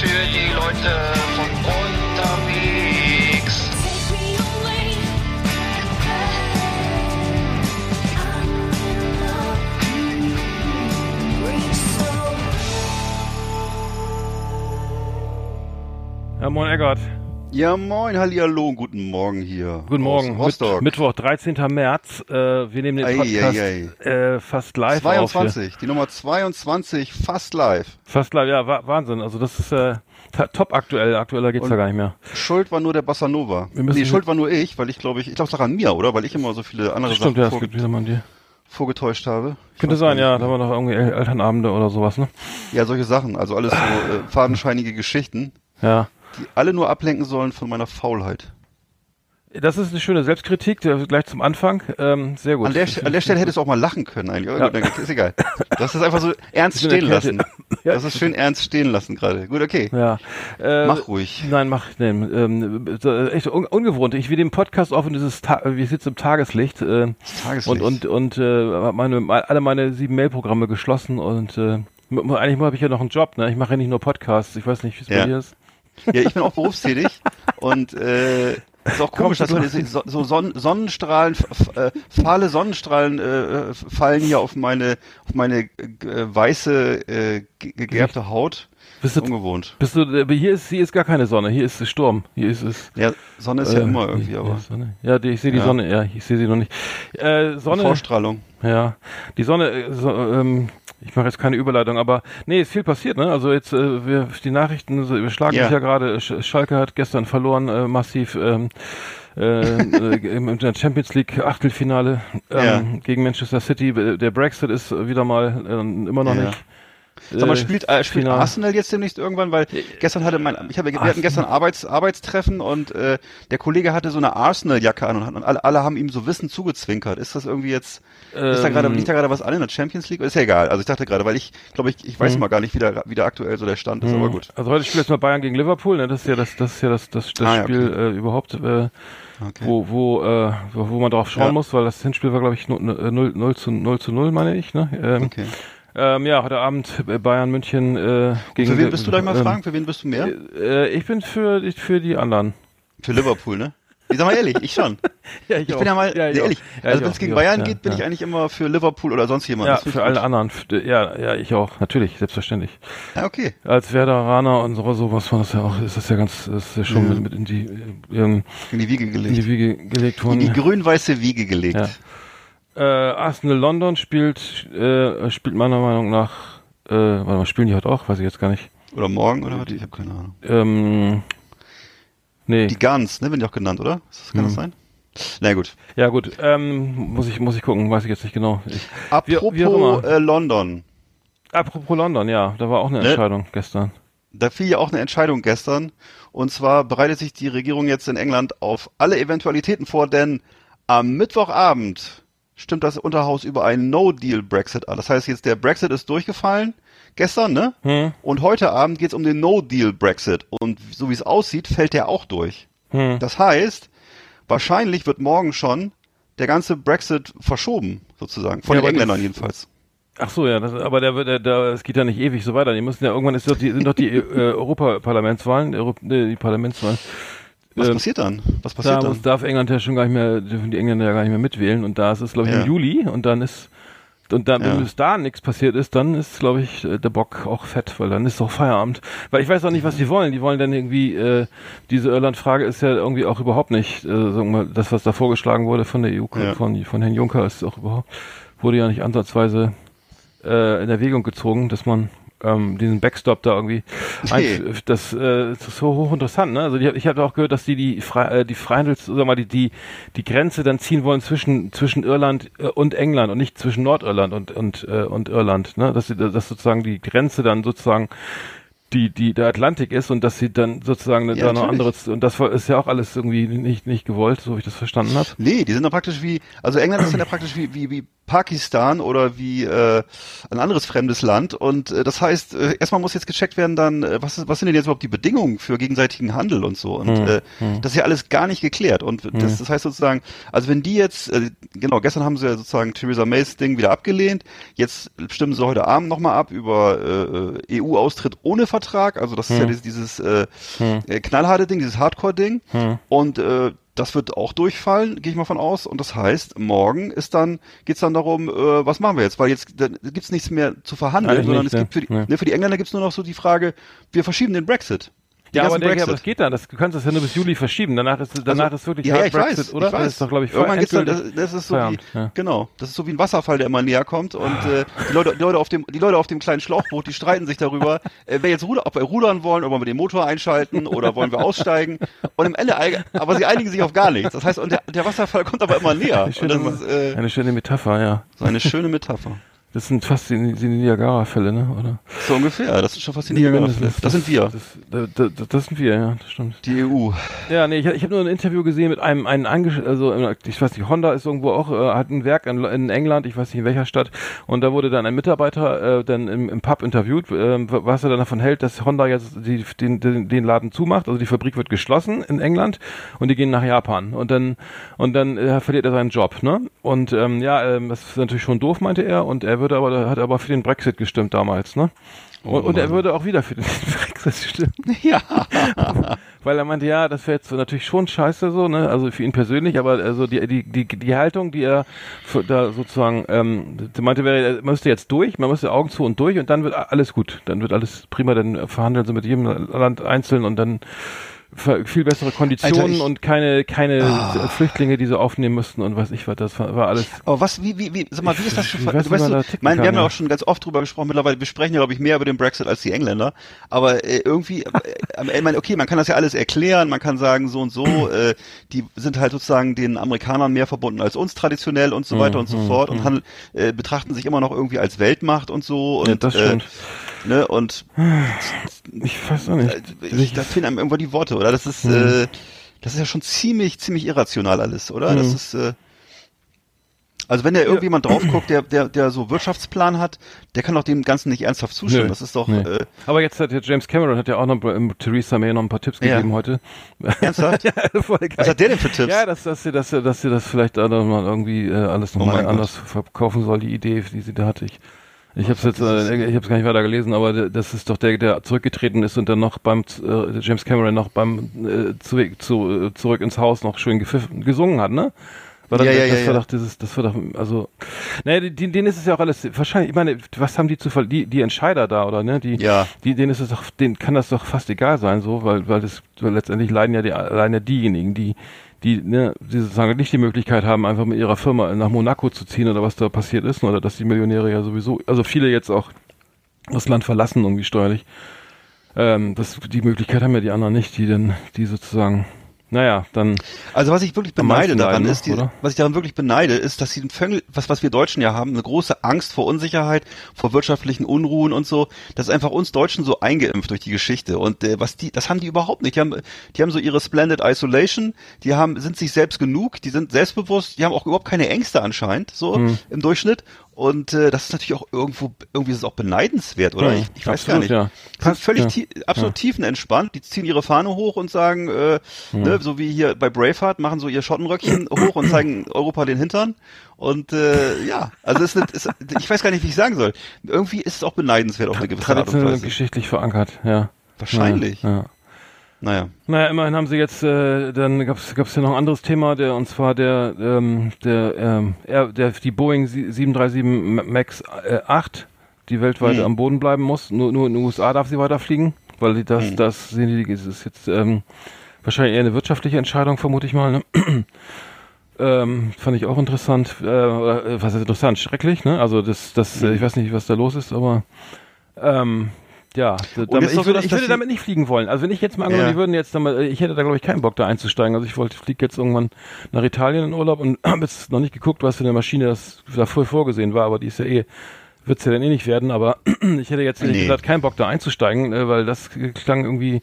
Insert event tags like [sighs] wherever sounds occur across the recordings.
für die Leute von unterwegs. Ja, moin Eggert. Ja, moin, Hallihallo, guten Morgen hier. Guten Morgen. Rostock. Mit, Mittwoch, 13. März. Äh, wir nehmen den Ei, Podcast ei, Äh, fast live auf. 22, die Nummer 22, fast live. Fast live, ja, wa Wahnsinn. Also das ist äh, top aktuell. Aktueller geht's Und- ja gar nicht mehr. Schuld war nur der Bossa Nova. Wir nee, Schuld war nur ich, weil ich glaube, ich, ich glaube, es lag an mir, oder? Weil ich immer so viele andere Stimmt, ja, Sachen es vor, gibt die. vorgetäuscht habe. Ich Könnte sein, ja. Da mehr. war noch irgendwie El Elternabende oder sowas, ne? Ja, solche Sachen. Also alles so äh, fadenscheinige Geschichten, Ja. Die alle nur ablenken sollen von meiner Faulheit. Das ist eine schöne Selbstkritik, gleich zum Anfang. Ähm, sehr gut. An der, an der Stelle hättest du auch mal lachen können eigentlich. Ja. gut, ist egal. Du hast das einfach so ernst [laughs] stehen lassen. Du hast es schön ernst stehen lassen gerade. Gut, okay. Ja. Äh, Mach ruhig. Nein, mach, nee, ähm, äh, echt un ungewohnt. Ich will den Podcast auf und dieses, Ta wir sitzen im Tageslicht, äh, Tageslicht. und, und, und, äh, meine, alle meine sieben Mailprogramme geschlossen und, äh, eigentlich habe ich ja noch einen Job, ne? Ich mache ja nicht nur Podcasts. Ich weiß nicht, wie es Ja. bei dir ist. Ja, ich bin auch berufstätig und äh, ist auch komisch, dass heute so, so Son Sonnenstrahlen, äh, fahle Sonnenstrahlen äh, fallen hier auf meine, auf meine äh, weiße, äh, ge- gegerbte Haut. Bist du, Ungewohnt. bist du, äh, hier ist, hier ist gar keine Sonne. Hier ist Sturm. Hier ist es. Ja, Sonne ist ja äh, immer irgendwie, hier aber Sonne. Ja, die, ich sehe die Ja. Sonne. Ja, ich sehe sie noch nicht. Äh, Sonne. Vorstrahlung. Ja, die Sonne, äh, so, ähm, ich mache jetzt keine Überleitung, aber nee, ist viel passiert, ne? Also jetzt, äh, wir, die Nachrichten so, überschlagen Ja. sich ja gerade. Sch Schalke hat gestern verloren, äh, massiv ähm, äh, äh, im im Champions League Achtelfinale ähm, Ja. gegen Manchester City. Der Brexit ist wieder mal äh, immer noch Ja. nicht. Sag mal, äh, spielt, äh, spielt final. Arsenal jetzt demnächst irgendwann? Weil gestern hatte mein, ich habe, wir hatten gestern Arbeits, Arbeitstreffen und äh, der Kollege hatte so eine Arsenal-Jacke an und, und alle, alle haben ihm so Wissen zugezwinkert. Ist das irgendwie jetzt, ist da gerade, Ähm, liegt da gerade was an in der Champions League? Ist ja egal. Also ich dachte gerade, weil ich, glaube ich, ich weiß Mhm. mal gar nicht, wie da, wie da aktuell so der Stand ist, aber gut. Also heute spielt jetzt mal Bayern gegen Liverpool, ne? Das ist ja das, das ist ja das, das, das Ah, Spiel äh, überhaupt, äh, Okay. wo, wo, äh, wo, wo man drauf schauen Ja. muss, weil das Hinspiel war, glaube ich, 0, 0, 0 zu 0 zu 0, meine ich, ne? Ähm, Okay. Ähm, ja, heute Abend Bayern München äh, gegen Für wen bist du, ich mal ähm, fragen? Für wen bist du mehr? Äh, ich bin für, für die anderen. Für Liverpool, ne? Ich sag mal ehrlich, ich schon. [laughs] Ja, Ich bin ja mal ja, ich ehrlich. Ja, also ich wenn es gegen ich Bayern geht, bin ja, ich ja. eigentlich immer für Liverpool oder sonst jemand. Ja, ich für alle gut. anderen. F- Ja, ja, ich auch. Natürlich, selbstverständlich. Ja, okay. Als Werderaner und so, sowas war das ja auch, ist das ja ganz, ist ja schon Ja. mit, mit in die, äh, ähm, In die Wiege in gelegt. die Wiege gelegt In worden. die grün-weiße Wiege gelegt. Äh, Arsenal London spielt, äh, spielt meiner Meinung nach, äh, warte mal, spielen die heute auch? Weiß ich jetzt gar nicht. Oder morgen oder was? Ich habe keine Ahnung. Ähm, nee. Die Guns, ne, werden die auch genannt, oder? Das, kann das Hm. sein? Na gut. ja gut, ähm, muss ich, muss ich gucken, weiß ich jetzt nicht genau. Ich, Apropos wie immer. äh, London. apropos London, ja, da war auch eine Ne? Entscheidung gestern. Da fiel ja auch eine Entscheidung gestern. Und zwar bereitet sich die Regierung jetzt in England auf alle Eventualitäten vor, denn am Mittwochabend stimmt das Unterhaus über einen No-Deal-Brexit an. Das heißt jetzt, der Brexit ist durchgefallen gestern, ne? Hm, Und heute Abend geht's um den No-Deal-Brexit. Und so wie es aussieht, fällt der auch durch. hm. Das heißt, wahrscheinlich wird morgen schon der ganze Brexit verschoben, sozusagen. Von Ja, den Engländern jedenfalls. Ach so, ja, das, aber der, wird- der, der, es geht ja nicht ewig so weiter. Die müssen ja irgendwann ist doch die, sind doch die [laughs] äh, Europaparlamentswahlen, Euro, nee, die Parlamentswahlen. Was Ähm, passiert dann? Was Da passiert muss, dann? darf England ja schon gar nicht mehr, dürfen die Engländer ja gar nicht mehr mitwählen und da ist es, glaube ich, Ja. im Juli und dann ist und dann, Ja. wenn bis da nichts passiert ist, dann ist, glaube ich, äh, der Bock auch fett, weil dann ist doch Feierabend. Weil ich weiß auch nicht, was die wollen. Die wollen dann irgendwie, äh, diese Irland-Frage ist ja irgendwie auch überhaupt nicht, äh, sagen wir mal, das, was da vorgeschlagen wurde von der EU, Ja. von, von Herrn Juncker, ist auch überhaupt, wurde ja nicht ansatzweise äh, in Erwägung gezogen, dass man ähm, diesen Backstop da irgendwie Nee. das, äh, das ist so hochinteressant, ne? Also die, ich habe auch gehört, dass die die Fre äh, die Freihandels, sag mal, die die die Grenze dann ziehen wollen zwischen zwischen Irland äh, und England und nicht zwischen Nordirland und und äh, und Irland, ne? Dass sie dass sozusagen die Grenze dann sozusagen die die der Atlantik ist und dass sie dann sozusagen Ja, da noch anderes und das ist ja auch alles irgendwie nicht nicht gewollt, so wie ich das verstanden habe. Nee, die sind dann praktisch wie, also England ist dann ja praktisch wie, wie, wie Pakistan oder wie äh, ein anderes fremdes Land. Und äh, das heißt, äh, erstmal muss jetzt gecheckt werden, dann, äh, was, ist, was sind denn jetzt überhaupt die Bedingungen für gegenseitigen Handel und so. Und Hm, äh, hm. das ist ja alles gar nicht geklärt. Und das, das heißt sozusagen, also wenn die jetzt, äh, genau, gestern haben sie ja sozusagen Theresa Mays Ding wieder abgelehnt. Jetzt stimmen sie heute Abend nochmal ab über äh, EU-Austritt ohne Vertrag. Also das ist ja Hm. dieses, dieses äh, Hm. äh, knallharte Ding, dieses Hardcore-Ding. Hm. Und äh, das wird auch durchfallen, gehe ich mal von aus. Und das heißt, morgen ist dann, geht's dann darum, äh, was machen wir jetzt? Weil jetzt gibt's nichts mehr zu verhandeln, Eigentlich sondern nicht, es gibt für die, ne. ne, für die Engländer gibt's nur noch so die Frage, wir verschieben den Brexit. Die Ja, aber, denke, aber das geht dann. Das, du kannst das ja nur bis Juli verschieben. Danach ist, danach Also, ist wirklich ja, ich Brexit, weiß, oder? Ich weiß. Das ist doch, glaube ich, Irgendwann geht's dann, das, das ist so wie, ja. genau, das ist so wie ein Wasserfall, der immer näher kommt und [laughs] äh, die Leute, die Leute auf dem, die Leute auf dem kleinen Schlauchboot, die streiten sich darüber, äh, wer jetzt ruder, ob wir rudern wollen, ob wir den Motor einschalten oder wollen wir aussteigen und im Ende, aber sie einigen sich auf gar nichts. Das heißt, und der, der Wasserfall kommt aber immer näher. Schöne, ist äh, eine schöne Metapher, ja. so eine schöne Metapher. Das sind fast die, die Niagara-Fälle, ne? Oder? So ungefähr. Das ist schon fast die Niagara. Das, sind wir. Das, das, das, das sind wir, ja, das stimmt. Die EU. Ja, nee, ich, ich habe nur ein Interview gesehen mit einem, einem Angesch also ich weiß nicht, Honda ist irgendwo auch, äh, hat ein Werk in, in England, ich weiß nicht in welcher Stadt, und da wurde dann ein Mitarbeiter äh, dann im, im Pub interviewt, äh, was er dann davon hält, dass Honda jetzt die, den, den, den Laden zumacht, also die Fabrik wird geschlossen in England und die gehen nach Japan und dann und dann äh, verliert er seinen Job, ne? Und ähm, ja, ähm, das ist natürlich schon doof, meinte er, und er würde aber, hat aber für den Brexit gestimmt damals, ne? Und, und er würde auch wieder für den [laughs] Brexit stimmen. [laughs] Ja. Weil er meinte, ja, das wäre jetzt natürlich schon scheiße so, ne? Also für ihn persönlich, aber also die die die, die Haltung, die er für, da sozusagen ähm, meinte, wäre, er müsste jetzt durch, man müsste Augen zu und durch und dann wird alles gut, dann wird alles prima, dann verhandeln sie mit jedem Land einzeln und dann viel bessere Konditionen Alter, ich- und keine keine Ah. Flüchtlinge, die sie aufnehmen müssten und was ich was, das war, war alles. Aber was, wie, wie, wie, sag mal, wie ist das zu Ich ver- weiß weißt, du, mein, wir kann, haben ja auch schon ganz oft drüber gesprochen, mittlerweile, wir sprechen ja, glaube ich, mehr über den Brexit als die Engländer, aber äh, irgendwie, äh, Ende, okay, man kann das ja alles erklären, man kann sagen, so und so, äh, die sind halt sozusagen den Amerikanern mehr verbunden als uns traditionell und so weiter und so Mhm, fort und handel, äh, betrachten sich immer noch irgendwie als Weltmacht und so und, Ja, das äh, stimmt. Ne, und Ich weiß auch nicht. äh, ich, da fehlen einem irgendwo die Worte, oder? Das ist, äh, das ist ja schon ziemlich, ziemlich irrational alles, oder? Das Mhm. ist, äh, also wenn da irgendjemand drauf guckt, der, der, der so Wirtschaftsplan hat, der kann doch dem Ganzen nicht ernsthaft zustimmen. Nö. Das ist doch Nee. äh, Aber jetzt hat ja James Cameron hat ja auch noch ähm, Theresa May noch ein paar Tipps Ja. gegeben heute. ernsthaft. [laughs] ja, voll geil. Was hat der denn für Tipps? Ja, dass, dass sie, dass sie, dass sie das vielleicht noch mal irgendwie äh, alles Oh nochmal mein anders verkaufen soll, die Idee, die sie da hatte. Ich, ich habe es jetzt, äh, ich habe gar nicht weiter gelesen, aber das ist doch der, der zurückgetreten ist und dann noch beim äh, James Cameron noch beim äh, zu, zu, äh, zurück ins Haus noch schön gepfiffen, gesungen hat, ne? War das, Ja, ja, das ja, war doch dieses, das war doch, also, naja, die- die- denen ist es ja auch alles, wahrscheinlich, ich meine, was haben die zu ver die, die Entscheider da, oder, ne, die, Ja. die, denen ist es doch, denen kann das doch fast egal sein, so, weil, weil das, weil letztendlich leiden ja die, alleine diejenigen, die, die, ne, die sozusagen nicht die Möglichkeit haben, einfach mit ihrer Firma nach Monaco zu ziehen oder was da passiert ist, oder dass die Millionäre ja sowieso, also viele jetzt auch das Land verlassen, irgendwie steuerlich. Ähm, das, die Möglichkeit haben ja die anderen nicht, die denn, die sozusagen, naja, dann, Also was ich wirklich beneide daran leiden, ist, die, was ich daran wirklich beneide, ist, dass sie den Vögel, was, was wir Deutschen ja haben, eine große Angst vor Unsicherheit, vor wirtschaftlichen Unruhen und so. Das ist einfach uns Deutschen so eingeimpft durch die Geschichte. Und äh, was die, das haben die überhaupt nicht. Die haben, die haben so ihre Splendid Isolation, die haben, sind sich selbst genug, die sind selbstbewusst, die haben auch überhaupt keine Ängste anscheinend, so Hm. im Durchschnitt. Und äh, das ist natürlich auch irgendwo, irgendwie ist es auch beneidenswert, oder? Hm, ich, ich weiß absolut, gar nicht. ja. Sind völlig ja. tie absolut tiefenentspannt. Die ziehen ihre Fahne hoch und sagen, äh, ne, so wie hier bei Braveheart, machen so ihr Schottenröckchen [coughs] hoch und zeigen Europa den Hintern. Und äh, ja, also es ist, ist, ich weiß gar nicht, wie ich sagen soll. Irgendwie ist es auch beneidenswert auf eine gewisse Art und Weise. geschichtlich verankert, ja. Wahrscheinlich. Ja, ja. Naja. Naja, immerhin haben sie jetzt, äh, dann gab's gab's ja noch ein anderes Thema, der und zwar der, ähm, der, ähm, er, der die Boeing 737 Max äh, 8, die weltweit Hm. am Boden bleiben muss. Nur, nur in den USA darf sie weiterfliegen, weil das, Hm. das sehen die, das ist jetzt ähm, wahrscheinlich eher eine wirtschaftliche Entscheidung, vermute ich mal. Ne? [clears throat] Ähm, fand ich auch interessant. Äh, äh, was ist interessant? Schrecklich, ne? Also das, das, Hm. äh, ich weiß nicht, was da los ist, aber ähm, ja, damit, ich, so, würde, ich würde damit nicht fliegen wollen. Also wenn ich jetzt mal angenommen, Ja. die würden jetzt damit, äh, ich hätte da glaube ich keinen Bock da einzusteigen. Also ich wollte, fliege jetzt irgendwann nach Italien in Urlaub und [clears throat] habe jetzt noch nicht geguckt, was für eine Maschine das davor vorgesehen war, aber die ist ja eh, wird's ja dann eh nicht werden, aber [clears throat] ich hätte jetzt ehrlich Nee. gesagt keinen Bock da einzusteigen, äh, weil das klang irgendwie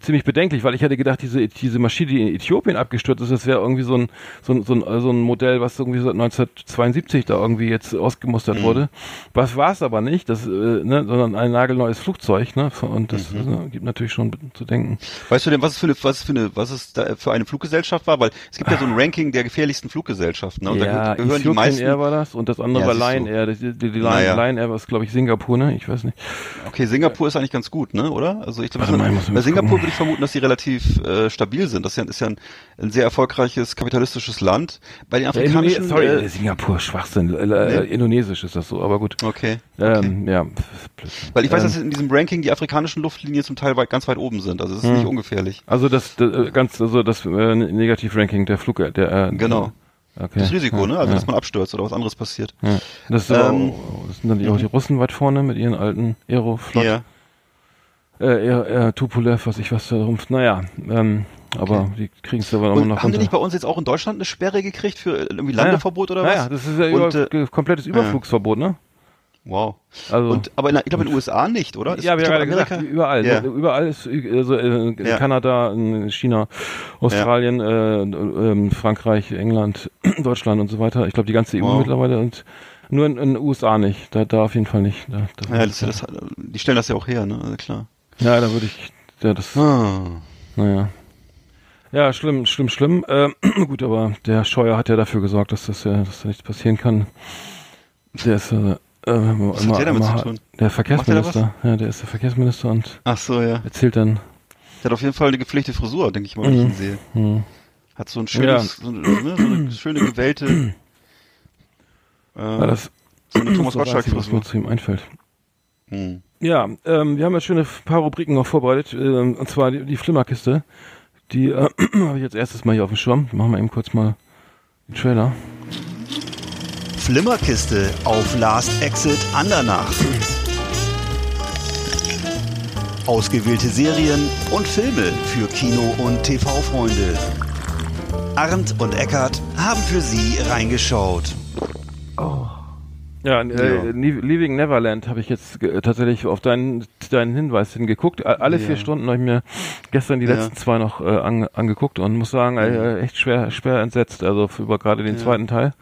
ziemlich bedenklich, weil ich hätte gedacht, diese, diese Maschine, die in Äthiopien abgestürzt ist, das wäre irgendwie so ein, so ein, so ein, so ein Modell, was irgendwie seit 1972 da irgendwie jetzt ausgemustert Mhm. wurde. Was war es aber nicht, das, äh, ne, sondern ein nagelneues Flugzeug, ne? Und das Mhm. äh, gibt natürlich schon zu denken. Weißt du denn, was es für eine, was es für eine, was es da für eine Fluggesellschaft war? Weil es gibt ja so ein [sighs] Ranking der gefährlichsten Fluggesellschaften. Ne? Und ja, da gehören die meisten. Air war das und das andere Ja, war. Lion Air. Die, die, die Lion, Naja. Lion Air war, glaube ich, Singapur, ne? Ich weiß nicht. Okay, Singapur ist eigentlich ganz gut, ne? Oder? Also ich glaube, bei Singapur ich vermuten, dass die relativ äh, stabil sind. Das ist ja, ist ja ein, ein sehr erfolgreiches kapitalistisches Land. Bei den Ja, afrikanischen. Sorry, äh, äh, Singapur, Schwachsinn. Äh, äh, Indonesisch ist das so, aber gut. okay. Ähm, ja, pf, Blödsinn. Weil ich weiß, ähm, dass in diesem Ranking die afrikanischen Luftlinien zum Teil weit, ganz weit oben sind. Also es ist Hm. nicht ungefährlich. Also das, das äh, ganz, also das äh, Negativ-Ranking der Flug, der, äh, Genau. Okay. Das Risiko, ja, ne? Also ja, dass man abstürzt oder was anderes passiert. ja. Das, Ähm, auch, das sind dann die, auch die Russen weit vorne mit ihren alten Aeroflot, Ja. Äh, Aer, Aer, Tupolev, was ich was da rum, naja, ähm, aber die kriegen es aber immer Und noch haben die runter. nicht bei uns jetzt auch in Deutschland eine Sperre gekriegt für irgendwie Landeverbot oder was? Naja, das ist ja Und, über, äh, komplettes Überflugsverbot, ne? Wow. Also Und aber in, ich glaube in den USA nicht, oder? ja, wir haben gesagt, überall. Ja. Ne? Überall ist äh, also in Ja. Kanada, in China, Australien, äh, ähm, Frankreich, England, [clears throat] Deutschland und so weiter. Ich glaube die ganze EU Wow. mittlerweile und nur in den USA nicht. Da, da auf jeden Fall nicht. Da, da, Ja, das, das, die stellen das ja auch her, ne? Also klar. Ja, da würde ich, ja, das, Ah. naja. Ja, schlimm, schlimm, schlimm. Ähm, [clears throat] gut, aber der Scheuer hat ja dafür gesorgt, dass das ja, dass da nichts passieren kann. Der ist äh, äh, immer, Was hat der damit zu immer- tun? Der Verkehrsminister. Ja, der ist der Verkehrsminister und Ach so, ja. erzählt dann. Der hat auf jeden Fall eine gepflegte Frisur, denke ich mal, wenn ich ihn sehe. Hm. Hat so ein schönes, so, eine, ne, so eine schöne gewellte [clears throat] äh, Ja, das so eine Thomas das Einzige, was mir Gottschalk-Frisur. zu ihm einfällt. Hm. Ja, ähm, wir haben ja schöne paar Rubriken noch vorbereitet, ähm, und zwar die, die Flimmerkiste. Die äh, [clears throat] habe ich jetzt erstes Mal hier auf dem Schirm. Machen wir eben kurz mal den Trailer. Flimmerkiste auf Last Exit Andernach. Ausgewählte Serien und Filme für Kino- und TV-Freunde. Arndt und Eckart haben für Sie reingeschaut. Ja, äh, Ja. Le- Leaving Neverland habe ich jetzt äh, tatsächlich auf deinen, deinen Hinweis hingeguckt. Alle Ja. vier Stunden habe ich mir gestern die Ja. letzten zwei noch äh, an, angeguckt und muss sagen, äh, echt schwer, schwer entsetzt. Also über gerade den zweiten Teil.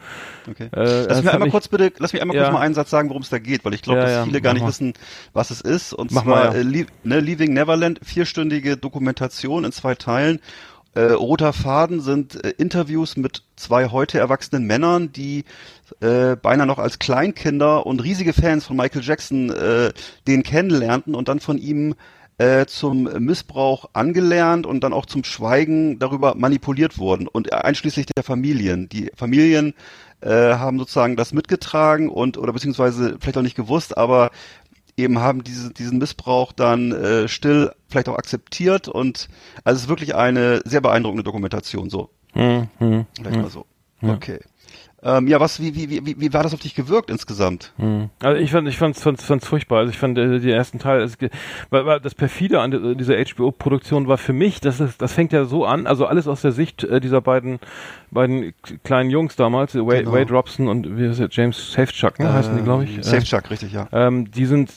Okay. Äh, Lass hat einmal mich- kurz bitte, lass mich einmal kurz mal einen Satz sagen, worum es da geht, weil ich glaube, dass viele gar nicht mal. wissen, was es ist. Und Mach zwar mal, äh, ne, Leaving Neverland, vierstündige Dokumentation in zwei Teilen. Äh, roter Faden sind äh, Interviews mit zwei heute erwachsenen Männern, die äh, beinahe noch als Kleinkinder und riesige Fans von Michael Jackson äh, den kennenlernten und dann von ihm äh, zum Missbrauch angelernt und dann auch zum Schweigen darüber manipuliert wurden und einschließlich der Familien. Die Familien äh, haben sozusagen das mitgetragen und oder beziehungsweise vielleicht auch nicht gewusst, aber eben haben diese, diesen Missbrauch dann äh, still vielleicht auch akzeptiert und also es ist wirklich eine sehr beeindruckende Dokumentation so. Hm, hm, vielleicht mal so. Okay ähm, ja was wie, wie wie wie war das auf dich gewirkt insgesamt hm. Also ich fand, ich fand's, fand's, fand's furchtbar. Also ich fand äh, den ersten Teil, es, weil, weil das perfide an di- dieser HBO-Produktion war für mich, das ist, das fängt ja so an, also alles aus der Sicht äh, dieser beiden, beiden kleinen Jungs damals, äh, Wade, Genau. Wade Robson und wie heißt der, James Safechuck, ne, heißen die, glaube ich. Äh, Safechuck richtig ja Ähm, die sind,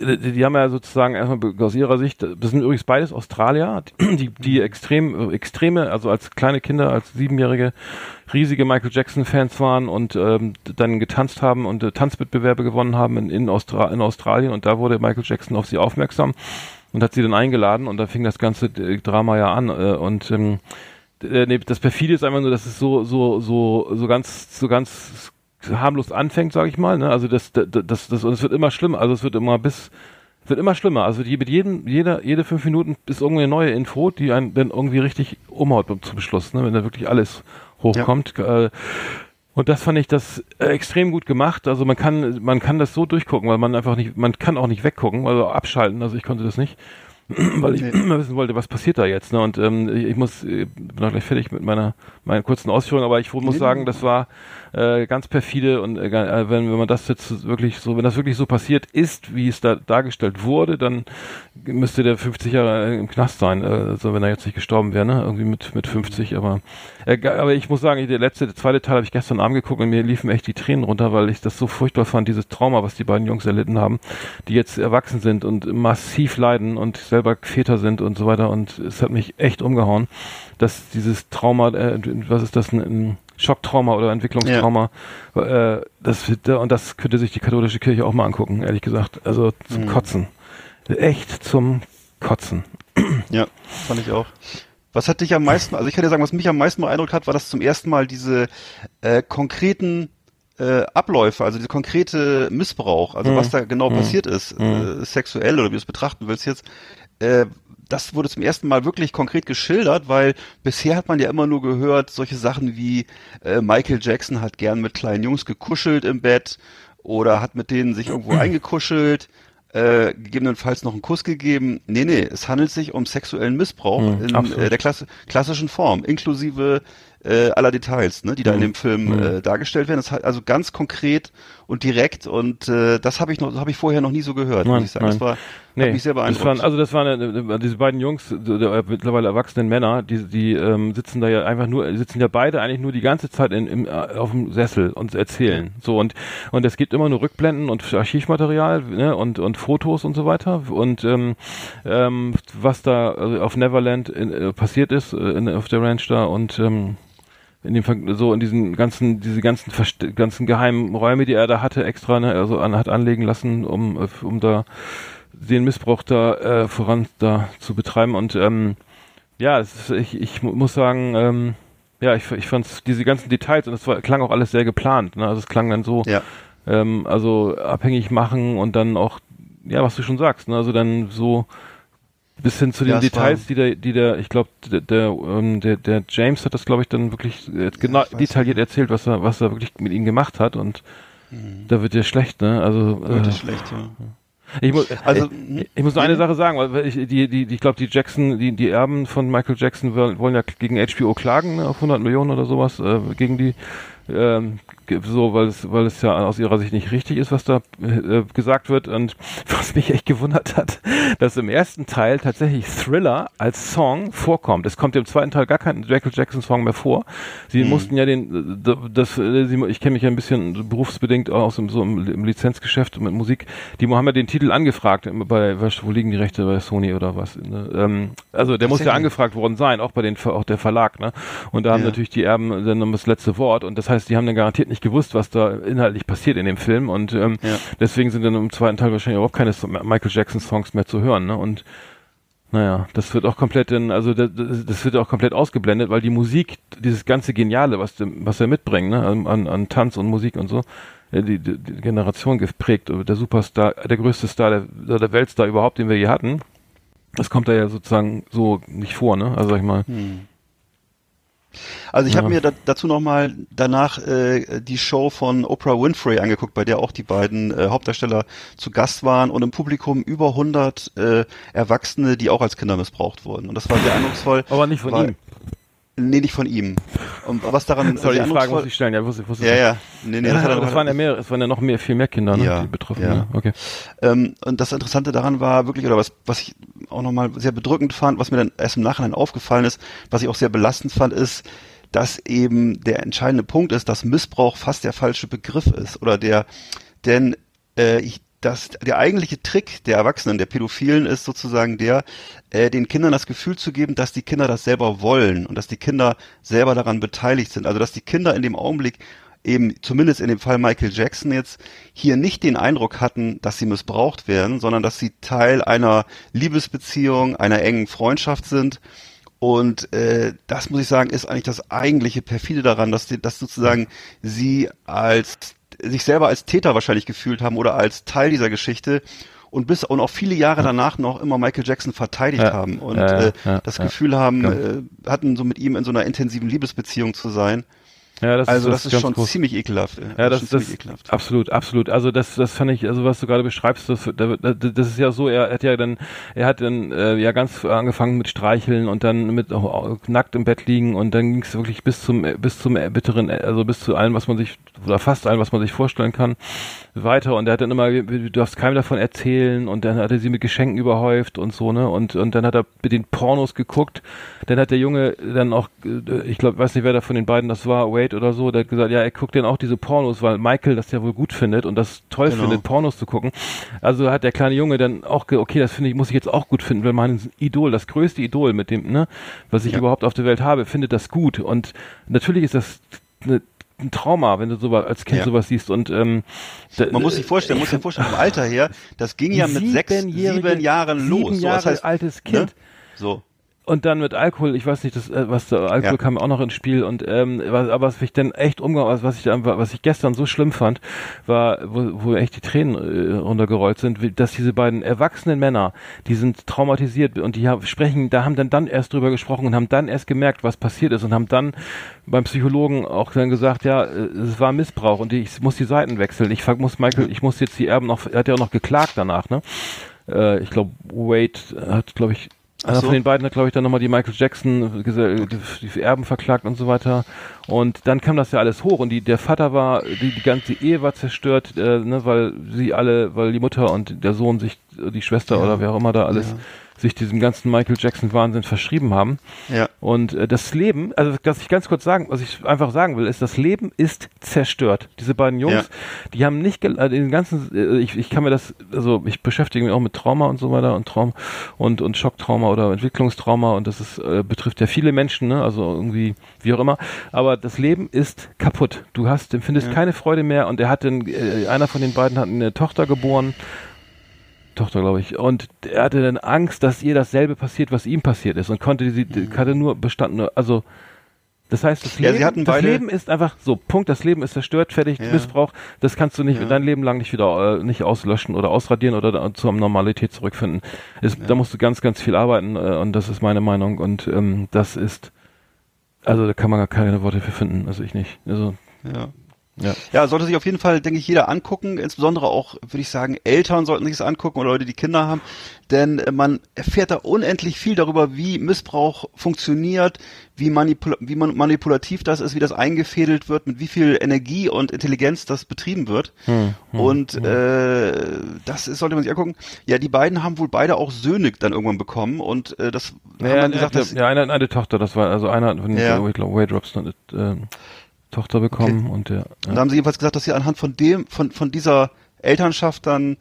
äh, die, die haben ja sozusagen erstmal aus ihrer Sicht, das sind übrigens beides Australier, die, die extrem, äh, extreme, also als kleine Kinder, als Siebenjährige, riesige Michael Jackson Fans waren und ähm, dann getanzt haben und äh, Tanzwettbewerbe gewonnen haben in, in, Austra in Australien und da wurde Michael Jackson auf sie aufmerksam und hat sie dann eingeladen und da fing das ganze äh, Drama ja an äh, und ähm, äh, nee, das perfide ist einfach nur, dass es so so so so ganz so ganz harmlos anfängt, sage ich mal. Ne? Also das, das, das, das, und es wird immer schlimmer. Also es wird immer bis, wird immer schlimmer. Also die, mit jedem, jeder, jede fünf Minuten ist irgendwie eine neue Info, die einen dann irgendwie richtig umhaut zum Schluss, ne? wenn da wirklich alles hochkommt. Äh, und das fand ich das äh, extrem gut gemacht. Also man kann, man kann das so durchgucken, weil man einfach nicht, man kann auch nicht weggucken, also abschalten. Also ich konnte das nicht, [clears throat] weil ich immer [clears throat] wissen wollte, was passiert da jetzt. Ne? Und ähm, ich, muss, äh, bin auch gleich fertig mit meiner, meiner kurzen Ausführung, aber ich muss sagen, das war äh, ganz perfide und äh, äh, wenn, wenn man das jetzt wirklich so, wenn das wirklich so passiert ist, wie es da dargestellt wurde, dann müsste der 50 Jahre im Knast sein, äh, also wenn er jetzt nicht gestorben wäre, ne? Irgendwie mit mit 50, aber äh, aber ich muss sagen, der letzte, der zweite Teil habe ich gestern Abend geguckt und mir liefen echt die Tränen runter, weil ich das so furchtbar fand, dieses Trauma, was die beiden Jungs erlitten haben, die jetzt erwachsen sind und massiv leiden und selber Väter sind und so weiter. Und es hat mich echt umgehauen, dass dieses Trauma, äh, was ist das, ein Schocktrauma oder Entwicklungstrauma, ja. äh, das und das könnte sich die katholische Kirche auch mal angucken, ehrlich gesagt. Also zum mhm. Kotzen. Echt zum Kotzen. Ja, fand ich auch. Was hat dich am meisten, also ich kann dir sagen, was mich am meisten beeindruckt hat, war, dass zum ersten Mal diese äh, konkreten äh, Abläufe, also dieser konkrete Missbrauch, also mhm. was da genau mhm. passiert ist, mhm. äh, sexuell oder wie du es betrachten willst jetzt, äh, das wurde zum ersten Mal wirklich konkret geschildert, weil bisher hat man ja immer nur gehört, solche Sachen wie äh, Michael Jackson hat gern mit kleinen Jungs gekuschelt im Bett oder hat mit denen sich irgendwo [clears throat] eingekuschelt, äh, gegebenenfalls noch einen Kuss gegeben. Nee, nee, es handelt sich um sexuellen Missbrauch mhm, in äh, der Klasse, klassischen Form, inklusive äh, aller Details, ne, die da in mhm. dem Film mhm. äh, dargestellt werden. Das hat also ganz konkret und direkt und äh, das habe ich noch, habe ich vorher noch nie so gehört, nein, muss ich sagen. Nein. Das war nee, hat mich sehr beeindruckt. Das waren, also das waren äh, diese beiden Jungs, äh, mittlerweile erwachsenen Männer, die, die ähm, sitzen da ja einfach nur, sitzen ja beide eigentlich nur die ganze Zeit in, im, äh, auf dem Sessel und erzählen. So und und es gibt immer nur Rückblenden und Archivmaterial ne, und und Fotos und so weiter und ähm, ähm, was da auf Neverland in, äh, passiert ist in, auf der Ranch da und ähm, in dem so in diesen ganzen diese ganzen ganzen geheimen Räume, die er da hatte, extra ne, also an, hat anlegen lassen, um äh, um da den Missbrauch da äh, voran da zu betreiben und ähm, ja, ist, ich ich muss sagen, ähm, ja, ich ich fand diese ganzen Details und es klang auch alles sehr geplant, ne? Also es klang dann so ja. ähm, also abhängig machen und dann auch ja, was du schon sagst, ne? Also dann so bis hin zu den ja, Details, die der, die der, ich glaube, der, der, ähm, der, der James hat das, glaube ich, dann wirklich äh, genau detailliert nicht. erzählt, was er, was er wirklich mit ihm gemacht hat und mhm. da wird dir schlecht, ne? Also wird äh, schlecht, ja. Ich muss, also, ich, hm? ich muss nur eine Sache sagen, weil ich, die, die, die, ich glaube, die Jackson, die, die Erben von Michael Jackson wollen, wollen ja gegen HBO klagen ne, auf 100 Millionen oder sowas äh, gegen die ähm, so, weil es, weil es ja aus ihrer Sicht nicht richtig ist, was da äh, gesagt wird. Und [laughs] was mich echt gewundert hat, dass im ersten Teil tatsächlich Thriller als Song vorkommt. Es kommt im zweiten Teil gar kein Michael Jackson Song mehr vor. Sie mhm. mussten ja den, das, ich kenne mich ja ein bisschen berufsbedingt aus dem, so im, Lizenzgeschäft mit Musik. Die haben ja den Titel angefragt bei, wo liegen die Rechte bei Sony oder was? Ne? Ähm, also der muss ja angefragt worden sein, auch bei den, auch der Verlag, ne? Und da haben ja. natürlich die Erben dann das letzte Wort und das heißt, die haben dann garantiert nicht gewusst, was da inhaltlich passiert in dem Film und ähm, ja. deswegen sind dann im zweiten Teil wahrscheinlich überhaupt keine Michael Jackson Songs mehr zu hören, ne? Und naja, das wird auch komplett in, also das, das wird auch komplett ausgeblendet, weil die Musik, dieses ganze Geniale, was, was er mitbringt, ne, an, an Tanz und Musik und so, die, die, die Generation geprägt, der Superstar, der größte Star der, der Weltstar überhaupt, den wir je hatten, das kommt da ja sozusagen so nicht vor, ne? Also sag ich mal. Hm. Also ich ja. habe mir da, dazu nochmal danach äh, die Show von Oprah Winfrey angeguckt, bei der auch die beiden äh, Hauptdarsteller zu Gast waren und im Publikum über 100 äh, Erwachsene, die auch als Kinder missbraucht wurden. Und das war sehr eindrucksvoll. Aber nicht von ihm. Nee, nicht von ihm. Und was daran [laughs] Sorry, die Frage muss ich stellen. Ja, wusste, wusste ja, ja. Nee, nee, ja, das, das waren ja mehr, es waren ja noch mehr, viel mehr Kinder, ne, ja, die betroffen ja. Okay. Ähm, und das Interessante daran war wirklich, oder was, was ich auch nochmal sehr bedrückend fand, was mir dann erst im Nachhinein aufgefallen ist, was ich auch sehr belastend fand, ist, dass eben der entscheidende Punkt ist, dass Missbrauch fast der falsche Begriff ist oder der, denn äh, ich, das, der eigentliche Trick der Erwachsenen, der Pädophilen ist sozusagen der, äh, den Kindern das Gefühl zu geben, dass die Kinder das selber wollen und dass die Kinder selber daran beteiligt sind. Also dass die Kinder in dem Augenblick eben, zumindest in dem Fall Michael Jackson jetzt, hier nicht den Eindruck hatten, dass sie missbraucht werden, sondern dass sie Teil einer Liebesbeziehung, einer engen Freundschaft sind. Und äh, das muss ich sagen, ist eigentlich das eigentliche perfide daran, dass, die, dass sozusagen sie als sich selber als Täter wahrscheinlich gefühlt haben oder als Teil dieser Geschichte und bis und auch viele Jahre danach noch immer Michael Jackson verteidigt ja, haben und ja, äh, das Gefühl haben, äh, hatten so mit ihm in so einer intensiven Liebesbeziehung zu sein. Ja, das also ist, das, das ist schon groß. ziemlich ekelhaft. Ja, das, das, das ekelhaft. absolut, absolut. Also das, das fand ich, also was du gerade beschreibst, das, das ist ja so, er hat ja dann, er hat dann äh, ja ganz angefangen mit Streicheln und dann mit oh, nackt im Bett liegen und dann ging es wirklich bis zum, bis zum bitteren, also bis zu allem, was man sich oder fast allem, was man sich vorstellen kann, weiter. Und er hat dann immer, du darfst keinem davon erzählen und dann hat er sie mit Geschenken überhäuft und so ne und und dann hat er mit den Pornos geguckt. Dann hat der Junge dann auch, äh, ich glaube, weiß nicht, wer da von den beiden das war, Wade Wade oder so, der hat gesagt, ja, er guckt dann auch diese Pornos, weil Michael das ja wohl gut findet und das toll Genau. findet, Pornos zu gucken. Also hat der kleine Junge dann auch, okay, das finde ich, muss ich jetzt auch gut finden, weil mein Idol, das größte Idol mit dem, ne, was ich Ja. überhaupt auf der Welt habe, findet das gut. Und natürlich ist das ne, ein Trauma, wenn du sowas als Kind Ja. sowas siehst und ähm, da- Man muss sich vorstellen, man muss sich [laughs] vorstellen, vom Alter her, das ging ja mit sechs, sieben Jahren los. Sieben So, Jahre das heißt, altes Kind. Ne? So. Und dann mit Alkohol, ich weiß nicht, das, äh, was da, Alkohol Ja. kam auch noch ins Spiel und ähm, was, aber was ich dann echt umgehauen, was, was ich was ich gestern so schlimm fand, war, wo, wo echt die Tränen äh, runtergerollt sind, dass diese beiden erwachsenen Männer, die sind traumatisiert und die haben, sprechen, da haben dann dann erst drüber gesprochen und haben dann erst gemerkt, was passiert ist und haben dann beim Psychologen auch dann gesagt, ja, äh, es war Missbrauch und ich muss die Seiten wechseln. Ich muss Michael, ich muss jetzt die Erben noch, er hat ja auch noch geklagt danach, ne? Äh, ich glaube, Wade hat, glaube ich, einer so. von den beiden hat, glaube ich, dann nochmal die Michael Jackson, die Erben verklagt und so weiter. Und dann kam das ja alles hoch und die, der Vater war, die, die ganze Ehe war zerstört, äh, ne, weil sie alle, weil die Mutter und der Sohn sich, die Schwester Ja. oder wer auch immer da alles, Ja. Sich diesem ganzen Michael Jackson Wahnsinn verschrieben haben. Ja. Und äh, das Leben, also was ich ganz kurz sagen, was ich einfach sagen will, ist, das Leben ist zerstört. Diese beiden Jungs, Ja. die haben nicht, äh, den ganzen, äh, ich, ich kann mir das, also ich beschäftige mich auch mit Trauma und so weiter und Traum und und Schocktrauma oder Entwicklungstrauma und das ist äh, betrifft ja viele Menschen, ne? Also irgendwie wie auch immer. Aber das Leben ist kaputt. Du hast, empfindest Ja. keine Freude mehr und er hat den, äh, einer von den beiden hat eine Tochter geboren. Tochter, glaube ich. Und er hatte dann Angst, dass ihr dasselbe passiert, was ihm passiert ist und konnte sie, hatte nur bestanden, also das heißt, das, Ja, sie Leben, hatten das Leben ist einfach so, Punkt, das Leben ist zerstört, fertig, Ja. Missbrauch, das kannst du nicht Ja. dein Leben lang nicht wieder äh, nicht auslöschen oder ausradieren oder da, zur Normalität zurückfinden. Es, Da musst du ganz, ganz viel arbeiten äh, und das ist meine Meinung und ähm, das ist, also da kann man gar keine Worte für finden, also ich nicht. Also, Ja. Ja. Ja, sollte sich auf jeden Fall, denke ich, jeder angucken. Insbesondere auch, würde ich sagen, Eltern sollten sich das angucken oder Leute, die Kinder haben. Denn äh, man erfährt da unendlich viel darüber, wie Missbrauch funktioniert, wie, manipul wie man manipulativ das ist, wie das eingefädelt wird, mit wie viel Energie und Intelligenz das betrieben wird. Hm, hm, und äh, das ist, sollte man sich angucken. Ja, die beiden haben wohl beide auch Söhne dann irgendwann bekommen und äh, das haben Ja, dann ja, gesagt, dass ja, eine, eine Tochter, das war, also einer von Ja. Wade Robson äh, Tochter bekommen und der, Und da haben sie jedenfalls gesagt, dass sie anhand von dem, von, von dieser Elternschaft dann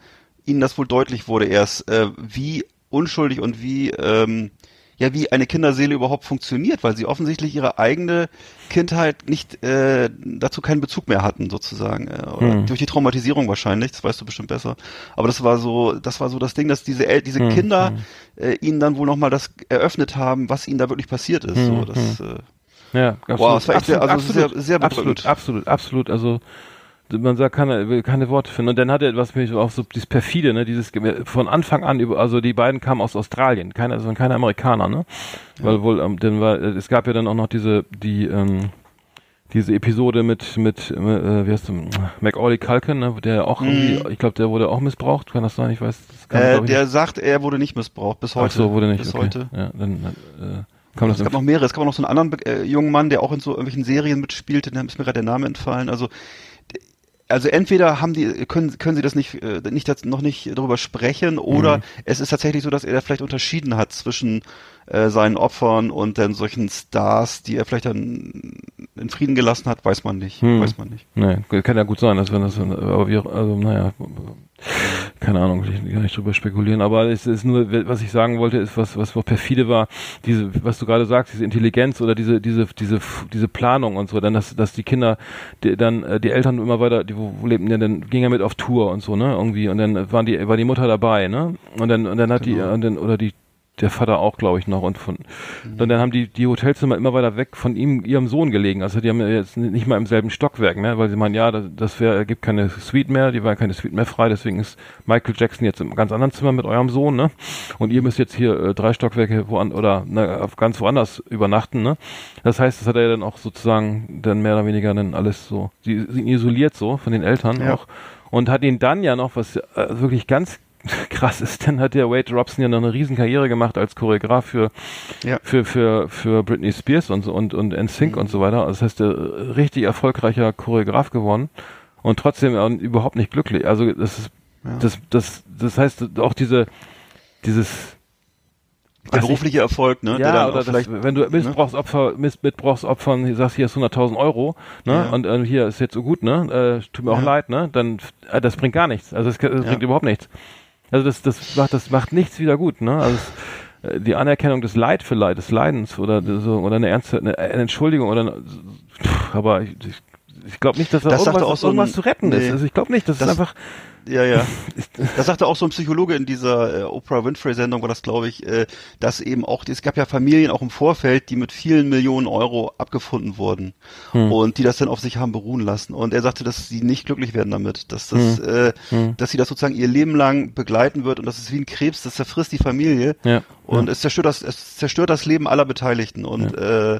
ihnen das wohl deutlich wurde erst, äh, wie unschuldig und wie, ähm, ja, wie eine Kinderseele überhaupt funktioniert, weil sie offensichtlich ihre eigene Kindheit nicht äh, dazu keinen Bezug mehr hatten, sozusagen. Äh, Hm. Durch die Traumatisierung wahrscheinlich, das weißt du bestimmt besser. Aber das war so, das war so das Ding, dass diese El diese Hm, Kinder äh, ihnen dann wohl nochmal das eröffnet haben, was ihnen da wirklich passiert ist. Hm, so, das, äh, Ja, absolut. Wow, das war echt sehr- also absolut, sehr- sehr bedrückend. absolut, absolut, absolut. Also man sagt keine, will keine Worte finden. Und dann hat er, was mich auch so dieses perfide, ne, dieses von Anfang an über, also die beiden kamen aus Australien, keine, also keine Amerikaner, ne, weil wohl, ähm, dann war, es gab ja dann auch noch diese, die, ähm, diese Episode mit mit äh, wie heißt der Macaulay Culkin, ne, der auch irgendwie, ich glaube, der wurde auch missbraucht, kann das sein? Ich weiß, das kann, Mhm. äh, der sagt, er wurde nicht missbraucht bis heute. Ach so, wurde nicht. Bis okay. heute. Ja, dann äh, kam das Es gab noch mehrere. Es gab auch noch so einen anderen äh, jungen Mann, der auch in so irgendwelchen Serien mitspielte. Da ist mir gerade der Name entfallen. Also, also entweder haben die können können sie das nicht äh, nicht noch nicht darüber sprechen oder Mhm. es ist tatsächlich so, dass er da vielleicht unterschieden hat zwischen äh, seinen Opfern und dann solchen Stars, die er vielleicht dann in Frieden gelassen hat, weiß man nicht. Hm. Weiß man nicht. Nee, kann ja gut sein, dass wenn das, aber wir, also naja, keine Ahnung, will ich gar nicht drüber spekulieren, aber es ist nur, was ich sagen wollte, ist, was, was perfide war, diese, was du gerade sagst, diese Intelligenz oder diese, diese, diese, diese Planung und so, dann, dass, dass die Kinder, die, dann, äh, die Eltern immer weiter, die, wo, wo lebten denn, dann ging er mit auf Tour und so, ne, irgendwie, und dann waren die, war die Mutter dabei, ne, und dann, und dann hat Genau. die, und dann, oder die, der Vater auch, glaube ich, noch. Und von und dann haben die die Hotelzimmer immer weiter weg von ihm, ihrem Sohn gelegen. Also die haben ja jetzt nicht mal im selben Stockwerk mehr, weil sie meinen, ja, das, das wäre, gibt keine Suite mehr, die war keine Suite mehr frei, deswegen ist Michael Jackson jetzt im ganz anderen Zimmer mit eurem Sohn, ne? Und ihr müsst jetzt hier äh, drei Stockwerke woan oder ne, auf ganz woanders übernachten, ne? Das heißt, das hat er dann auch sozusagen dann mehr oder weniger dann alles so, sie sind isoliert so von den Eltern Ja. auch und hat ihn dann ja noch was äh, wirklich ganz [laughs] krass ist, dann hat der Wade Robson ja noch eine riesen Karriere gemacht als Choreograf für Ja. für für für Britney Spears und so und und NSYNC und so weiter. Das heißt, der richtig erfolgreicher Choreograf geworden und trotzdem auch überhaupt nicht glücklich. Also das ist Ja. das das das heißt auch diese dieses der berufliche Erfolg, ne? Ja, oder auch vielleicht, das, wenn du Missbrauchsopfer, Miss, Missbrauchsopfern hier sagst, hier ist 100.000 Euro, ne? Ja. Und äh, hier ist jetzt so gut, ne? Äh, tut mir auch Ja. leid, ne? Dann, äh, das bringt gar nichts. Also das, das bringt überhaupt nichts. Also das, das macht, das macht nichts wieder gut, ne? Also es, äh, die Anerkennung des Leid vielleicht, des Leidens oder so, oder eine ernste, eine, Entschuldigung oder, eine, pff, aber ich, ich, ich glaube nicht, dass da Das irgendwas, auch so ein- irgendwas zu retten ist. nee. Also ich glaube nicht, das, Das- ist einfach, ja, ja. [laughs] Das sagte auch so ein Psychologe in dieser äh, Oprah Winfrey Sendung, war das glaube ich, äh, dass eben auch, es gab ja Familien auch im Vorfeld, die mit vielen Millionen Euro abgefunden wurden Hm. und die das dann auf sich haben beruhen lassen. Und er sagte, dass sie nicht glücklich werden damit, dass das, äh, Hm. dass sie das sozusagen ihr Leben lang begleiten wird und das ist wie ein Krebs, das zerfrisst die Familie ja. und es zerstört das, es zerstört das Leben aller Beteiligten und äh,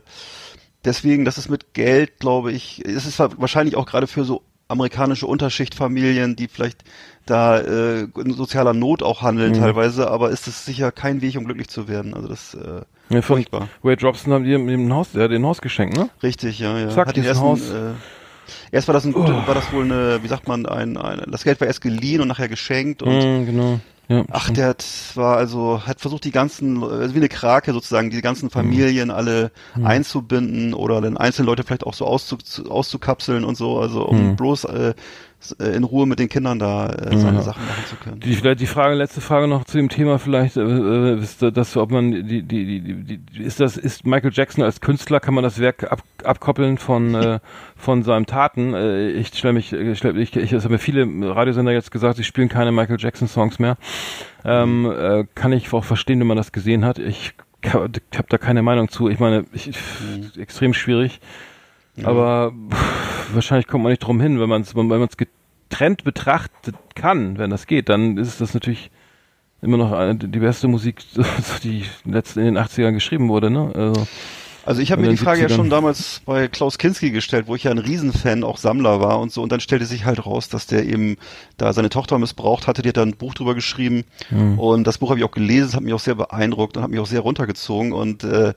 deswegen, das ist mit Geld, glaube ich, es ist wahrscheinlich auch gerade für so amerikanische Unterschichtfamilien, die vielleicht da äh, in sozialer Not auch handeln Mhm. teilweise, aber ist es sicher kein Weg, um glücklich zu werden. Also das äh, Ja, furchtbar. Wade Robson haben die ihm ein Haus, hat den Haus geschenkt, ne? Richtig, ja, ja. Zack, Hat den ersten, Haus. Äh, erst war das ein gute, Oh. war das wohl eine, wie sagt man, ein, ein das Geld war erst geliehen und nachher geschenkt und Mhm, genau. Ja, Ach, stimmt. der hat, war also, hat versucht, die ganzen, also wie eine Krake sozusagen, die ganzen Familien alle einzubinden oder dann einzelne Leute vielleicht auch so auszu, zu- auszukapseln und so, also um Mhm. bloß äh, in Ruhe mit den Kindern da äh, seine Ja. Sachen machen zu können. Die, vielleicht die Frage, letzte Frage noch zu dem Thema vielleicht, äh, äh, ist, dass, ob man die, die, die, die, ist das, ist Michael Jackson als Künstler, kann man das Werk ab, abkoppeln von, äh, von seinen Taten? Äh, ich stelle mich, ich, stell, ich, ich, es haben mir viele Radiosender jetzt gesagt, sie spielen keine Michael Jackson Songs mehr. Ähm, äh, kann ich auch verstehen, wenn man das gesehen hat. Ich habe hab da keine Meinung zu. Ich meine, ich, ich, extrem schwierig. Aber pff, wahrscheinlich kommt man nicht drum hin, wenn man es wenn man es getrennt betrachtet kann, wenn das geht, dann ist das natürlich immer noch eine, die beste Musik, [laughs] die letzten in den 80ern geschrieben wurde, ne? Also, Also ich habe mir die Frage ja 70ern. schon damals bei Klaus Kinski gestellt, wo ich ja ein Riesenfan, auch Sammler war und so. Und dann stellte sich halt raus, dass der eben da seine Tochter missbraucht hatte. Die hat da ein Buch drüber geschrieben. Hm. Und das Buch habe ich auch gelesen, das hat mich auch sehr beeindruckt und hat mich auch sehr runtergezogen. Und äh, äh,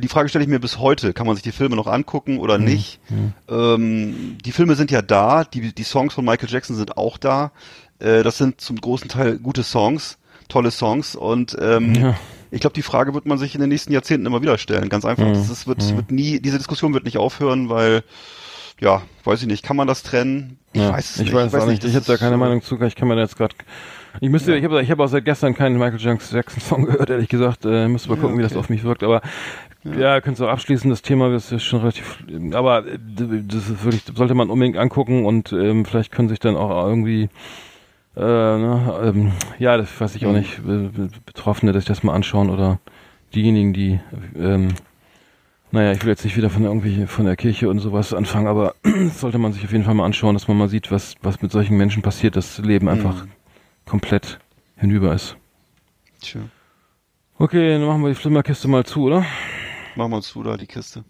die Frage stelle ich mir bis heute. Kann man sich die Filme noch angucken oder Hm. nicht? Ähm, die Filme sind ja da. Die, die Songs von Michael Jackson sind auch da. Äh, das sind zum großen Teil gute Songs, tolle Songs. Und ähm, Ja. ich glaube, die Frage wird man sich in den nächsten Jahrzehnten immer wieder stellen. Ganz einfach. Mhm. Das ist, wird, wird nie, diese Diskussion wird nicht aufhören, weil, ja, weiß ich nicht, kann man das trennen? Ich ja, weiß es ich nicht. weiß auch nicht. Ich habe da keine äh, Meinung zu. Ich kann mir da jetzt gerade ich müsste, ich habe ich hab auch seit gestern keinen Michael Jackson Song gehört, ehrlich gesagt. Äh, müsste mal Ja, gucken, wie das okay. auf mich wirkt. Aber ja, könntest du auch abschließen, das Thema das ist schon relativ, aber äh, das ist wirklich, sollte man unbedingt angucken und ähm, vielleicht können sich dann auch irgendwie äh, ne, ähm, ja, das weiß ich auch Mhm. nicht, äh, Betroffene, dass sich das mal anschauen oder diejenigen, die ähm, naja, ich will jetzt nicht wieder von irgendwie von der Kirche und sowas anfangen, aber das [clears throat] sollte man sich auf jeden Fall mal anschauen, dass man mal sieht, was, was mit solchen Menschen passiert, das Leben einfach komplett hinüber ist. Tja, Okay, dann machen wir die Flimmerkiste mal zu, oder? Machen wir uns zu da, die Kiste.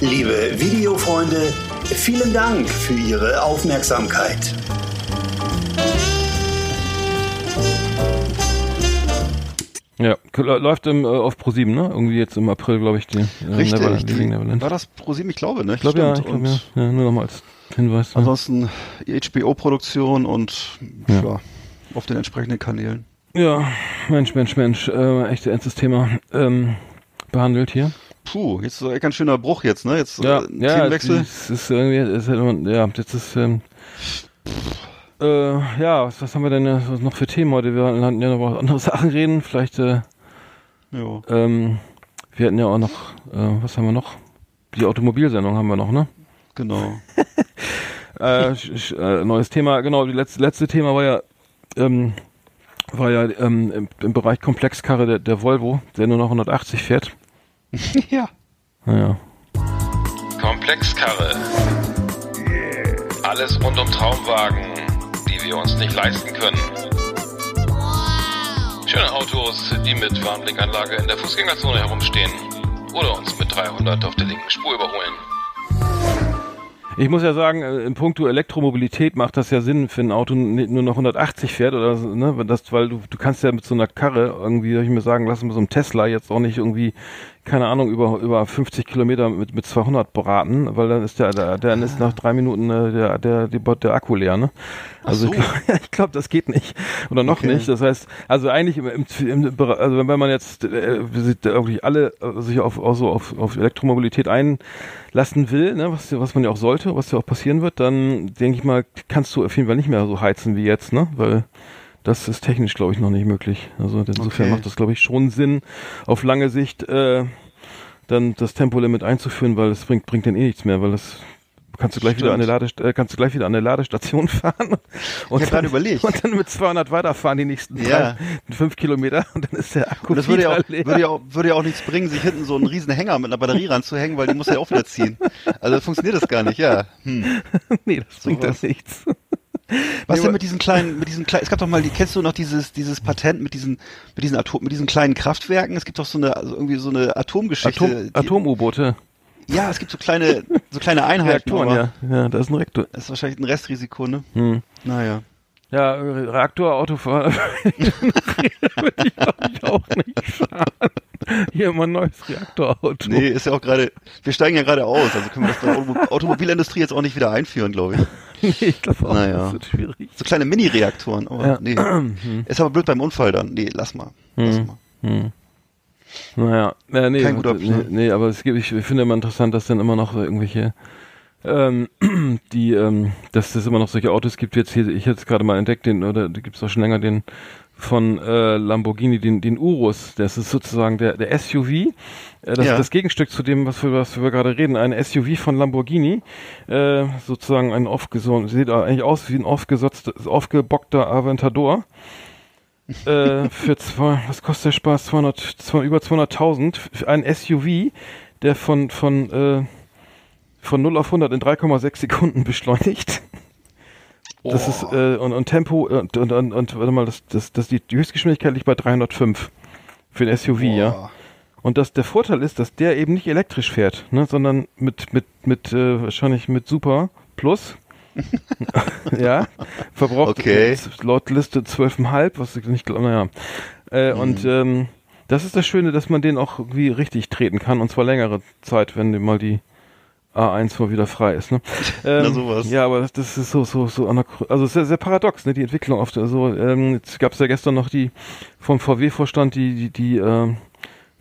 Liebe Videofreunde, vielen Dank für Ihre Aufmerksamkeit. Ja, läuft im, äh, auf Pro7, ne? Irgendwie jetzt im April, glaube ich, die äh, Richtig. Neverland, die, Neverland. war das ProSieben? Ich glaube, ne? Ich glaube ja, ich glaube ja. ja. Nur nochmal als Hinweis. Ja. Ansonsten HBO-Produktion und Ja. ja. auf den entsprechenden Kanälen. ja, Mensch, Mensch, Mensch, äh, echt ernstes Thema ähm, behandelt hier. Puh, jetzt so ein ganz schöner Bruch jetzt, ne? Jetzt Ja, äh, ja, Themenwechsel. es ist irgendwie, es ist halt immer, ja, jetzt ist, ähm, äh, ja, was, was haben wir denn noch für Themen heute? Wir hatten ja noch über andere Sachen reden, vielleicht, äh, Ja. ähm, wir hatten ja auch noch, äh, was haben wir noch? Die Automobilsendung haben wir noch, ne? Genau. [laughs] äh, äh, neues Thema, genau, die letzte, letzte Thema war ja, ähm, war ja ähm, im, im Bereich Komplexkarre der, der Volvo, der nur noch 180 fährt. [laughs] ja. Naja. Komplexkarre. Alles rund um Traumwagen, die wir uns nicht leisten können. Schöne Autos, die mit Warnblinkanlage in der Fußgängerzone herumstehen. Oder uns mit 300 auf der linken Spur überholen. Ich muss ja sagen, äh, in puncto Elektromobilität macht das ja Sinn für ein Auto nicht nur noch 180 fährt oder so, ne, weil das, weil du, du kannst ja mit so einer Karre irgendwie, soll ich mir sagen lassen, mit so einem Tesla jetzt auch nicht irgendwie keine Ahnung, über, über 50 Kilometer mit, mit 200 beraten, weil dann ist der, der dann ist nach drei Minuten äh, der, der, der, der Akku leer, ne? Also so. [laughs] ich glaube, glaub, das geht nicht. Oder noch Okay. nicht. Das heißt, also eigentlich im, im, im also wenn man jetzt äh, irgendwie alle äh, sich auf, auf, so auf, auf Elektromobilität einlassen will, ne, was, was man ja auch sollte, was ja auch passieren wird, dann denke ich mal, kannst du auf jeden Fall nicht mehr so heizen wie jetzt, ne? Weil das ist technisch, glaube ich, noch nicht möglich. Also insofern Okay. macht das, glaube ich, schon Sinn, auf lange Sicht äh, dann das Tempolimit einzuführen, weil es bringt, bringt dann eh nichts mehr, weil das kannst du gleich wieder an eine Ladest äh, kannst du gleich wieder an eine Ladestation [laughs] fahren und, gerade überlegt. und dann mit 200 weiterfahren die nächsten Ja. drei, fünf Kilometer [laughs] und dann ist der Akku Und das würde ja, auch, leer. würde, ja auch, würde ja auch nichts bringen, sich hinten so einen riesen Hänger mit einer Batterie ranzuhängen, weil die muss ja auch wieder ziehen. Also funktioniert das gar nicht, ja. Hm. [laughs] nee, das bringt dann Sowas. nichts. Was Nee, denn mit diesen kleinen, mit diesen kleinen, es gab doch mal, die kennst du noch dieses, dieses Patent mit diesen, mit diesen Atom, mit diesen kleinen Kraftwerken? Es gibt doch so eine, also irgendwie so eine Atomgeschichte. Atom, Atom-U-Boote, Ja, es gibt so kleine, so kleine [laughs] Einheiten. Reaktoren, ja. Ja, da ist ein Reaktor. Das ist wahrscheinlich ein Restrisiko, ne? Hm. Naja. Ja, Reaktorautofahren [laughs] würde ich ich auch nicht fahren. Hier immer ein neues Reaktorauto. Nee, ist ja auch gerade, wir steigen ja gerade aus, also können wir das bei der Automo- Automobilindustrie jetzt auch nicht wieder einführen, glaube ich. Nee, [laughs] ich glaube auch, Naja. das wird schwierig. So kleine Mini-Reaktoren, aber Ja. nee. [clears throat] Ist aber blöd beim Unfall dann. Nee, lass mal. Lass Hm. mal. Hm. Naja, äh, nee, Kein guter nee, nee, aber es gibt, ich finde immer interessant, dass dann immer noch irgendwelche, ähm, [clears throat] die, ähm, dass es immer noch solche Autos gibt. Jetzt hier, ich jetzt gerade mal entdeckt, den, oder da gibt es auch schon länger den von äh, Lamborghini, den, den Urus. Das ist sozusagen der, der SUV. Äh, das Ja. das Gegenstück zu dem, was wir, was wir gerade reden. Ein SUV von Lamborghini. Äh, sozusagen ein aufgesonnen, sieht eigentlich aus wie ein aufgebockter Aventador äh, für zwei, was kostet der Spaß? 200, 200 über 200.000 für ein SUV, der von, von, äh, von 0 auf 100 in 3,6 Sekunden [laughs] beschleunigt. Das ist, äh, und, und Tempo, und, und, und, und warte mal, das, das, das, die, Höchstgeschwindigkeit liegt bei 305 für ein SUV, ja. Und das, der Vorteil ist, dass der eben nicht elektrisch fährt, ne, sondern mit, mit, mit, äh, wahrscheinlich mit Super Plus. [laughs] ja, verbraucht Okay. laut Liste 12,5, was ich nicht glaube, naja. Äh, Und ähm, das ist das Schöne, dass man den auch irgendwie richtig treten kann, und zwar längere Zeit, wenn mal die A1 mal wieder frei ist. Ne? [laughs] Ähm, Na, sowas. Ja, aber das, ist so, so, so also sehr, sehr paradox, ne, die Entwicklung oft. Also, ähm, jetzt gab es ja gestern noch die vom VW-Vorstand, die, die, die, ähm,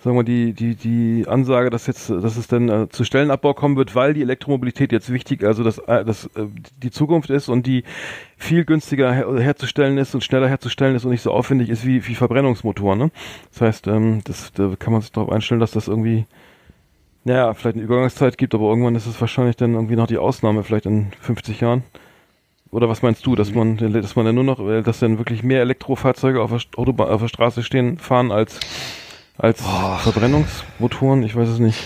sagen wir, die, die, die Ansage, dass jetzt, dass es dann äh, zu Stellenabbau kommen wird, weil die Elektromobilität jetzt wichtig, also dass, äh, dass äh, die Zukunft ist und die viel günstiger her herzustellen ist und schneller herzustellen ist und nicht so aufwendig ist wie, wie Verbrennungsmotoren. Ne? Das heißt, ähm, das, da kann man sich darauf einstellen, dass das irgendwie naja, vielleicht eine Übergangszeit gibt, aber irgendwann ist es wahrscheinlich dann irgendwie noch die Ausnahme, vielleicht in 50 Jahren. Oder was meinst du, dass man, dass man dann nur noch, äh, dass dann wirklich mehr Elektrofahrzeuge auf der, Autobahn, auf der Straße stehen, fahren als, als Verbrennungsmotoren? Ich weiß es nicht.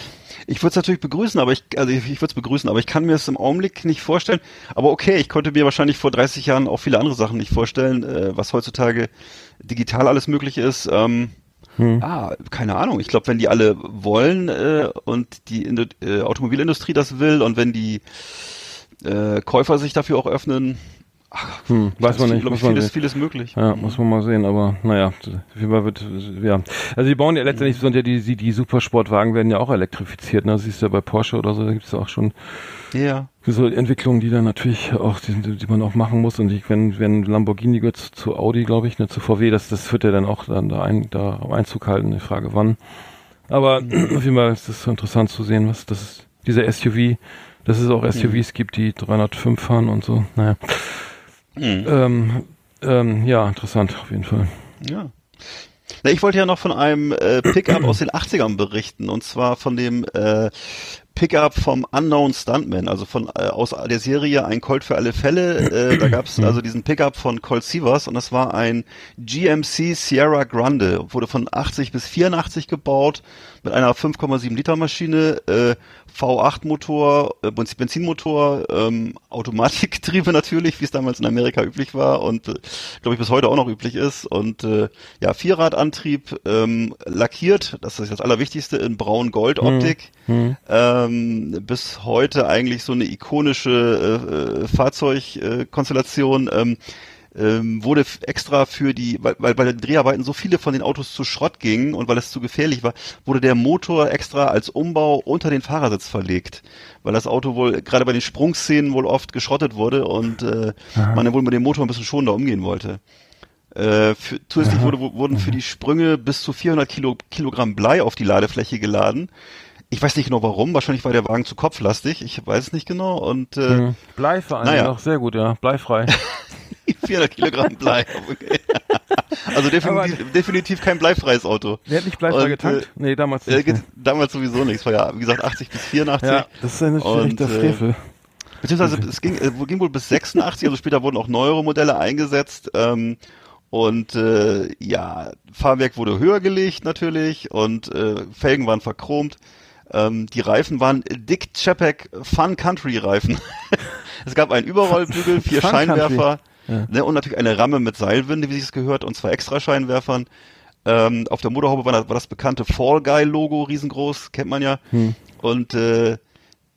Ich würde es natürlich begrüßen, aber ich, also ich, ich würde es begrüßen, aber ich kann mir es im Augenblick nicht vorstellen. Aber okay, ich konnte mir wahrscheinlich vor 30 Jahren auch viele andere Sachen nicht vorstellen, äh, was heutzutage digital alles möglich ist. Ähm, Hm. Ah, keine Ahnung. Ich glaube, wenn die alle wollen äh, und die Indu äh, Automobilindustrie das will und wenn die äh, Käufer sich dafür auch öffnen, Hm, weiß man nicht, glaube muss man vieles, sehen. vieles möglich. Ja, muss man mal sehen, aber naja, wie man wird, ja. Also die bauen ja letztendlich, sind ja die, die, die Supersportwagen werden ja auch elektrifiziert, ne? Das siehst du ja bei Porsche oder so, da gibt es ja auch schon Ja. so Entwicklungen, die dann natürlich auch, die, die man auch machen muss. Und ich, wenn, wenn Lamborghini gehört zu, zu Audi, glaube ich, ne, zu VW, das, das wird ja dann auch dann da, ein, da Einzug halten, die Frage wann. Aber [clears throat] auf jeden Fall ist es so interessant zu sehen, was das ist, dieser SUV, dass es auch SUVs gibt, die 305 fahren und so. Naja. Mhm. Ähm, ähm, ja, interessant auf jeden Fall. Ja. Na, ich wollte ja noch von einem äh, Pickup aus den 80ern berichten und zwar von dem äh, Pickup vom Unknown Stuntman, also von äh, aus der Serie Ein Colt für alle Fälle. Äh, da gab es also diesen Pickup von Colt Sievers und das war ein GMC Sierra Grande, wurde von 80 bis 84 gebaut mit einer 5,7 Liter Maschine, äh, V8 Motor, äh, Benz- Benzinmotor, ähm, Automatikgetriebe [laughs] natürlich, wie es damals in Amerika üblich war und äh, glaube ich bis heute auch noch üblich ist. Und äh, ja Vierradantrieb ähm, lackiert, das ist das Allerwichtigste in braun-gold-Optik. Ähm, bis heute eigentlich so eine ikonische äh, äh, Fahrzeugkonstellation. Ähm, ähm, wurde extra für die, weil, weil bei den Dreharbeiten so viele von den Autos zu Schrott gingen und weil es zu gefährlich war, wurde der Motor extra als Umbau unter den Fahrersitz verlegt, weil das Auto wohl gerade bei den Sprungszenen wohl oft geschrottet wurde und äh, man dann wohl mit dem Motor ein bisschen schonender umgehen wollte. Äh, für, zusätzlich wurde, wurden für die Sprünge bis zu 400 Kilo, Kilogramm Blei auf die Ladefläche geladen. Ich weiß nicht genau warum, wahrscheinlich war der Wagen zu kopflastig, ich weiß es nicht genau und äh, Mhm. Blei vor allem Naja. sehr gut, ja. Bleifrei. [laughs] [laughs] 400 Kilogramm Blei. Okay. Also definitiv, definitiv kein bleifreies Auto. Der hat nicht bleifrei Und, getankt? nee, damals Äh, nicht. geht damals sowieso nichts, war ja, wie gesagt, 80 bis 84. Ja, das ist ein Und, echter äh, Frevel. Beziehungsweise es ging, äh, ging wohl bis 86, also später wurden auch neuere Modelle eingesetzt. Ähm, und äh, ja, Fahrwerk wurde höher gelegt natürlich und äh, Felgen waren verchromt. Ähm, die Reifen waren Dick Chapek Fun Country Reifen. [laughs] es gab einen Überrollbügel, vier Fun Scheinwerfer Ja. ne, und natürlich eine Ramme mit Seilwinde, wie sich es gehört, und zwei extra Scheinwerfern. Ähm, auf der Motorhaube war das, war das bekannte Fall Guy Logo riesengroß, kennt man ja. Hm. Und äh,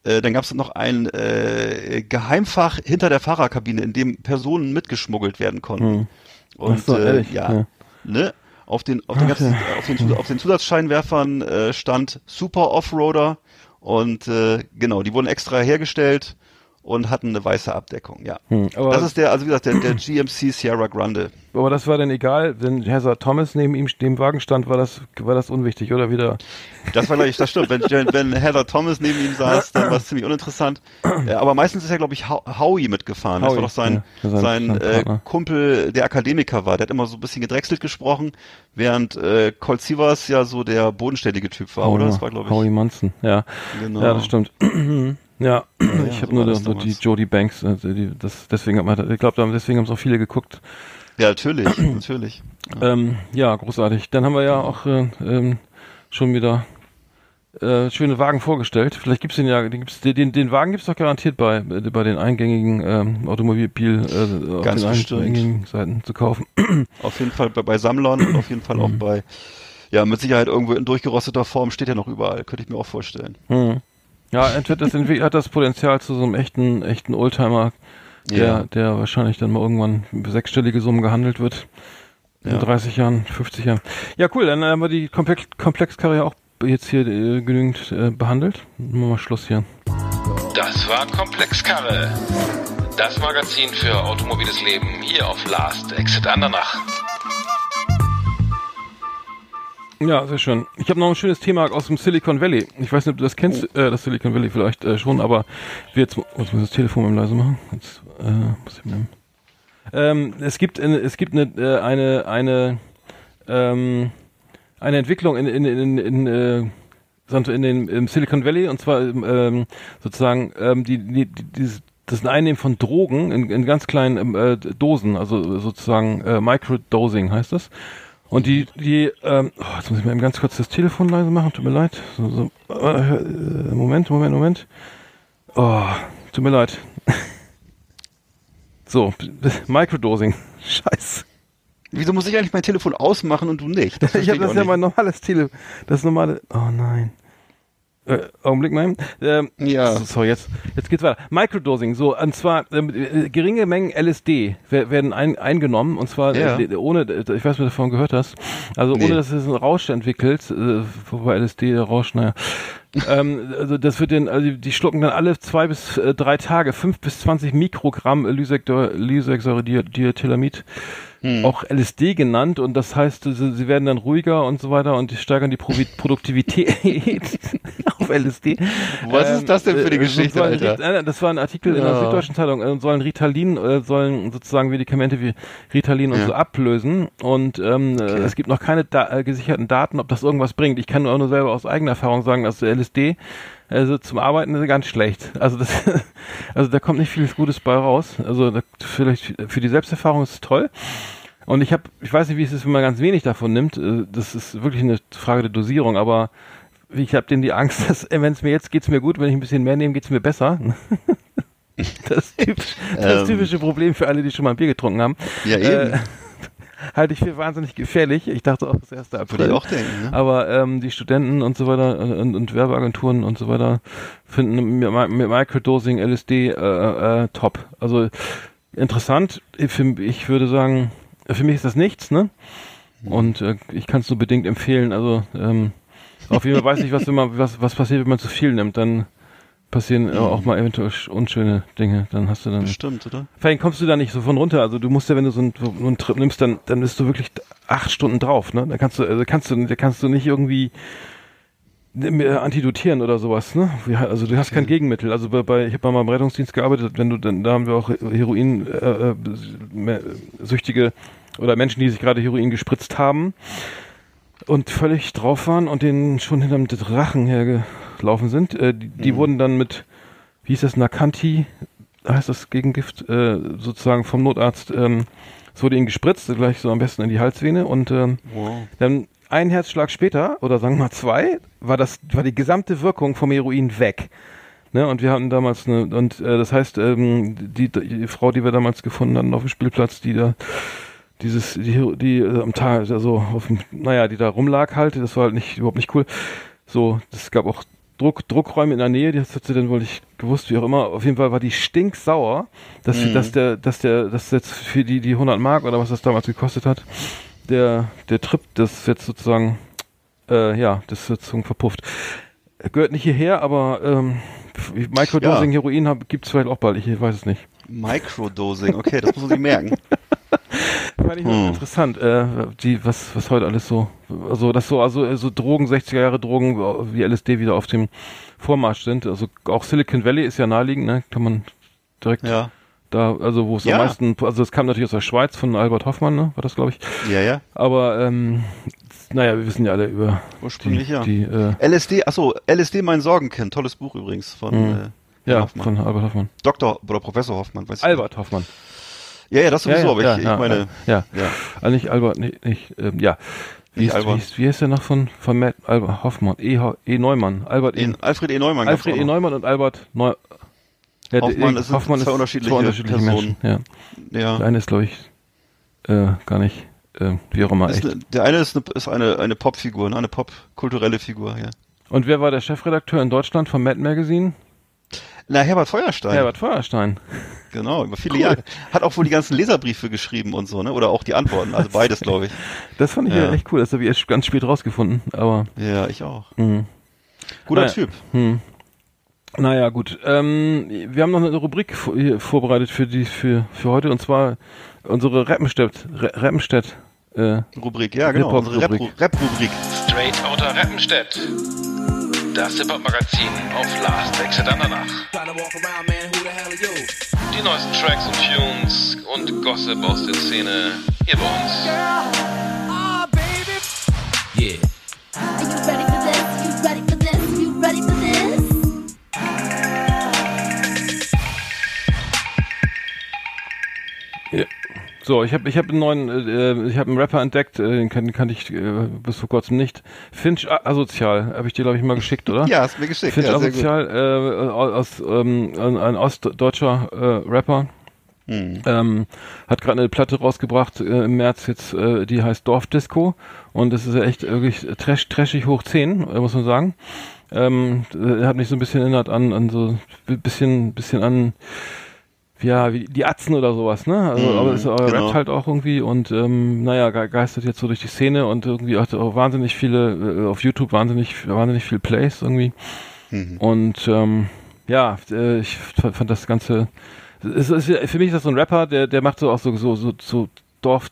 äh, dann gab es noch ein äh, Geheimfach hinter der Fahrerkabine, in dem Personen mitgeschmuggelt werden konnten. Hm. Und so, äh, ja, Ja. ne? Auf den, auf den, ganzen, auf den, auf den Zusatzscheinwerfern äh, stand Super Offroader und äh, genau, die wurden extra hergestellt und hatten eine weiße Abdeckung, ja. Hm, das ist der, also wie gesagt, der, der GMC Sierra Grande. Aber das war dann egal, wenn Hazard Thomas neben ihm dem Wagen stand, war das, war das unwichtig, oder wieder? Das war gleich, das stimmt. Wenn, wenn Heather Thomas neben ihm saß, dann war es ziemlich uninteressant. Äh, aber meistens ist ja, glaube ich, Howie mitgefahren. das Howie, war doch sein, ja, sein- sein, äh. Kumpel, der Akademiker war. Der hat immer so ein bisschen gedrechselt gesprochen, während äh, Colt Sievers ja so der bodenständige Typ war, oder? Das war, glaube ich. Howie Munson, ja. Genau. Ja, das stimmt. Ja, ich habe so nur das die. Jodie Banks, also die, das, deswegen hat man, ich glaube, deswegen haben es auch viele geguckt. Ja, natürlich, [clears throat] natürlich. Ähm, ja, großartig. Dann haben wir ja auch äh, ähm, schon wieder äh, schöne Wagen vorgestellt. Vielleicht gibt's den ja, den, gibt's, den, den Wagen gibt's doch garantiert bei, äh, bei den eingängigen ähm, Automobil, äh, auf Ganz den bestimmt. eingängigen Seiten zu kaufen. [clears throat] Auf jeden Fall bei, bei Sammlern und auf jeden Fall auch Mhm. bei, ja, mit Sicherheit irgendwo in durchgerosteter Form steht er noch überall. Könnte ich mir auch vorstellen. Hm. Ja, entweder das hat das Potenzial zu so einem echten, echten Oldtimer, der, Ja. der wahrscheinlich dann mal irgendwann sechsstellige Summen gehandelt wird. In Ja. 30 Jahren, 50 Jahren. Ja, cool, dann haben wir die Komplex Komplexkarriere auch jetzt hier äh, genügend äh, behandelt. Machen wir mal Schluss hier. Das war Komplexkarre. Das Magazin für automobiles Leben hier auf Last Exit Andernach. Ja, sehr schön. Ich habe noch ein schönes Thema aus dem Silicon Valley. Ich weiß nicht, ob du das kennst, äh, das Silicon Valley vielleicht äh, schon, aber wir jetzt, jetzt muss ich das Telefon mal leise machen. Jetzt, äh, muss ich mal, ähm, es gibt eine, es gibt eine äh, eine eine ähm, eine Entwicklung in in in, in äh, sondern in den im Silicon Valley und zwar ähm, sozusagen ähm, die, die, die dieses das Einnehmen von Drogen in, in ganz kleinen ähm, äh, Dosen, also sozusagen äh, Microdosing heißt das. Und die, die, ähm, oh, jetzt muss ich mal eben ganz kurz das Telefon leise machen, tut mir leid. So, so, äh, äh, Moment, Moment, Moment. Oh, tut mir leid. [laughs] So, [laughs] Microdosing. [laughs] Scheiße. Wieso muss ich eigentlich mein Telefon ausmachen und du nicht? Ich habe das ja mein normales Tele, das normale. Oh nein. Äh, Augenblick mal. Ähm, Ja. So, jetzt, jetzt geht's weiter. Microdosing, so, und zwar ähm, äh, geringe Mengen LSD wer- werden ein, eingenommen, und zwar Ja. äh, ohne, äh, ich weiß nicht, ob du davon gehört hast, also Nee. ohne, dass es einen Rausch entwickelt, äh, wobei LSD, der Rausch, naja. [laughs] ähm, also das wird den, also die schlucken dann alle zwei bis äh, drei Tage fünf bis zwanzig Mikrogramm Lyseksäure-Diethylamid Hm. auch LSD genannt und das heißt, sie, sie werden dann ruhiger und so weiter und die steigern die Provi Produktivität [laughs] auf LSD. Was ist das denn für eine äh, Geschichte, Alter? Äh, Das war ein Artikel in der Ja. Süddeutschen Zeitung, äh, sollen Ritalin, äh, sollen sozusagen Medikamente wie Ritalin und Ja. so ablösen und ähm, äh, es gibt noch keine da äh, gesicherten Daten, ob das irgendwas bringt. Ich kann nur, nur selber aus eigener Erfahrung sagen, dass LSD also zum Arbeiten ist ganz schlecht. Also das, [laughs] also da kommt nicht viel Gutes bei raus. Also da, vielleicht für die Selbsterfahrung ist es toll. Und ich habe, ich weiß nicht, wie es ist, wenn man ganz wenig davon nimmt. Äh, Das ist wirklich eine Frage der Dosierung, aber ich habe denn die Angst, [laughs] dass wenn es mir jetzt geht's mir gut, wenn ich ein bisschen mehr nehme, geht's mir besser. [laughs] Das, typisch, das Ähm. typische Problem für alle, die schon mal ein Bier getrunken haben. Ja, eben. Äh, halte ich für wahnsinnig gefährlich. Ich dachte auch das erste Würde April. ich auch denken, ne? Aber ähm, die Studenten und so weiter und, und Werbeagenturen und so weiter finden mit, Microdosing LSD äh, äh, top. Also interessant. Für, ich würde sagen, für mich ist das nichts, ne? Und äh, ich kann es nur bedingt empfehlen. Also ähm, auf jeden Fall weiß ich, was, wenn man, was, was passiert, wenn man zu viel nimmt. Dann passieren äh, auch mal eventuell unschöne Dinge. Dann hast du dann. Bestimmt, oder? Vielleicht kommst du da nicht so von runter. Also du musst ja, wenn du so einen, so einen Trip nimmst, dann, dann bist du wirklich acht Stunden drauf. Ne? Da kannst du, also kannst du, da kannst du nicht irgendwie äh, antidotieren oder sowas, ne? Also du hast kein Gegenmittel. Also bei, bei ich habe mal beim Rettungsdienst gearbeitet, wenn du dann da haben wir auch Heroin äh, äh, süchtige oder Menschen, die sich gerade Heroin gespritzt haben und völlig drauf waren und denen schon hinterm Drachen hergelaufen sind. Äh, die, die mhm. wurden dann mit, wie hieß das, Nakanti, heißt das Gegengift, äh, sozusagen vom Notarzt, ähm, es wurde ihnen gespritzt, gleich so am besten in die Halsvene und ähm, wow. dann ein Herzschlag später, oder sagen wir mal zwei, war das, war die gesamte Wirkung vom Heroin weg. Ne, und wir hatten damals eine, und äh, das heißt, ähm, die, die Frau, die wir damals gefunden hatten auf dem Spielplatz, die da dieses, die, die äh, am Tag, also auf dem, naja, die da rumlag halt, das war halt nicht, überhaupt nicht cool. So, es gab auch Druck, Druckräume in der Nähe, die hat sie dann wohl nicht gewusst, wie auch immer. Auf jeden Fall war die stinksauer, dass, mhm. dass der, dass der, dass jetzt für die, die 100 Mark oder was das damals gekostet hat, der, der Trip, das jetzt sozusagen, äh, ja, das ist sozusagen verpufft. Gehört nicht hierher, aber ähm, Microdosing ja. Heroin gibt es vielleicht auch bald, ich weiß es nicht. Microdosing, okay, das muss man sich merken. [laughs] Fand ich hm. interessant, äh, die, was, was heute alles so, also das so, also so Drogen, 60er Jahre Drogen wie LSD wieder auf dem Vormarsch sind. Also auch Silicon Valley ist ja naheliegend, ne? Kann man direkt ja. Da, also wo es ja. am meisten, also es kam natürlich aus der Schweiz von Albert Hoffmann, ne? War das, glaube ich. Ja, ja. Aber ähm, naja, wir wissen ja alle über Ursprünglich, die, ja. Die, äh, LSD, achso, LSD mein Sorgenkind, tolles Buch übrigens von mhm. äh, Ja, Hoffmann. von Albert Hoffmann. Doktor oder Professor Hoffmann, weiß Albert nicht. Hoffmann. Ja, ja, das sowieso, ja, ja, aber ja, ich, ich meine. Ja, ja. Also nicht Albert, nicht, nicht ähm, ja. Wie ist, wie, ist, wie ist der noch von, von Matt Albert Hoffmann? E. e. Neumann. Albert e. Alfred E. Neumann. Alfred E. Neumann und Albert Neu ja, Hoffmann, ist, Hoffmann zwei unterschiedliche, zwei unterschiedliche Personen. Menschen. Ja. ja. Der eine ist, glaube ich, äh, gar nicht, äh, wie auch immer. Echt. Eine, der eine ist eine, ist eine, eine Popfigur, ne? eine popkulturelle Figur, ja. Und wer war der Chefredakteur in Deutschland vom Mad Magazine? Na, Herbert Feuerstein. Herbert Feuerstein. [laughs] Genau, über viele cool. Jahre. Hat auch wohl die ganzen Leserbriefe geschrieben und so, ne? Oder auch die Antworten, also beides, glaube ich. [laughs] Das fand ich ja. echt cool, das habe ich erst ganz spät rausgefunden, aber. Ja, ich auch. Mhm. Guter naja. Typ. Hm. Naja, gut. Ähm, wir haben noch eine Rubrik vorbereitet für die für für heute und zwar unsere Rappenstedt Rappenstedt äh, Rubrik, ja genau, unsere Rap-Rubrik. Rap Straight Outer Rappenstedt. Das Hip-Hop-Magazin auf Last Exit Andernach. Die neuesten Tracks und Tunes und Gossip aus der Szene hier bei uns. Yeah. So, ich habe ich hab einen neuen, äh, ich habe einen Rapper entdeckt, äh, den kann, kannte ich äh, bis vor kurzem nicht. Finch Asozial, habe ich dir glaube ich mal geschickt, oder? ja, hast mir geschickt. Finch ja, Asozial, äh, aus ähm, ein, ostdeutscher äh, Rapper. Hm. Ähm, hat gerade eine Platte rausgebracht äh, im März jetzt, äh, die heißt Dorfdisco und das ist ja echt wirklich trash, trashig hoch 10, äh, muss man sagen. Ähm, hat mich so ein bisschen erinnert an, an so bisschen, bisschen an ja, wie die Atzen oder sowas, ne? Also, mm, aber es genau. rappt halt auch irgendwie und ähm, naja, geistert jetzt so durch die Szene und irgendwie hat auch wahnsinnig viele, äh, auf YouTube wahnsinnig, wahnsinnig viel Plays irgendwie. Mhm. Und ähm, ja, äh, ich fand das Ganze. Es ist, für mich ist das so ein Rapper, der, der macht so auch so, so, so, so Dorf,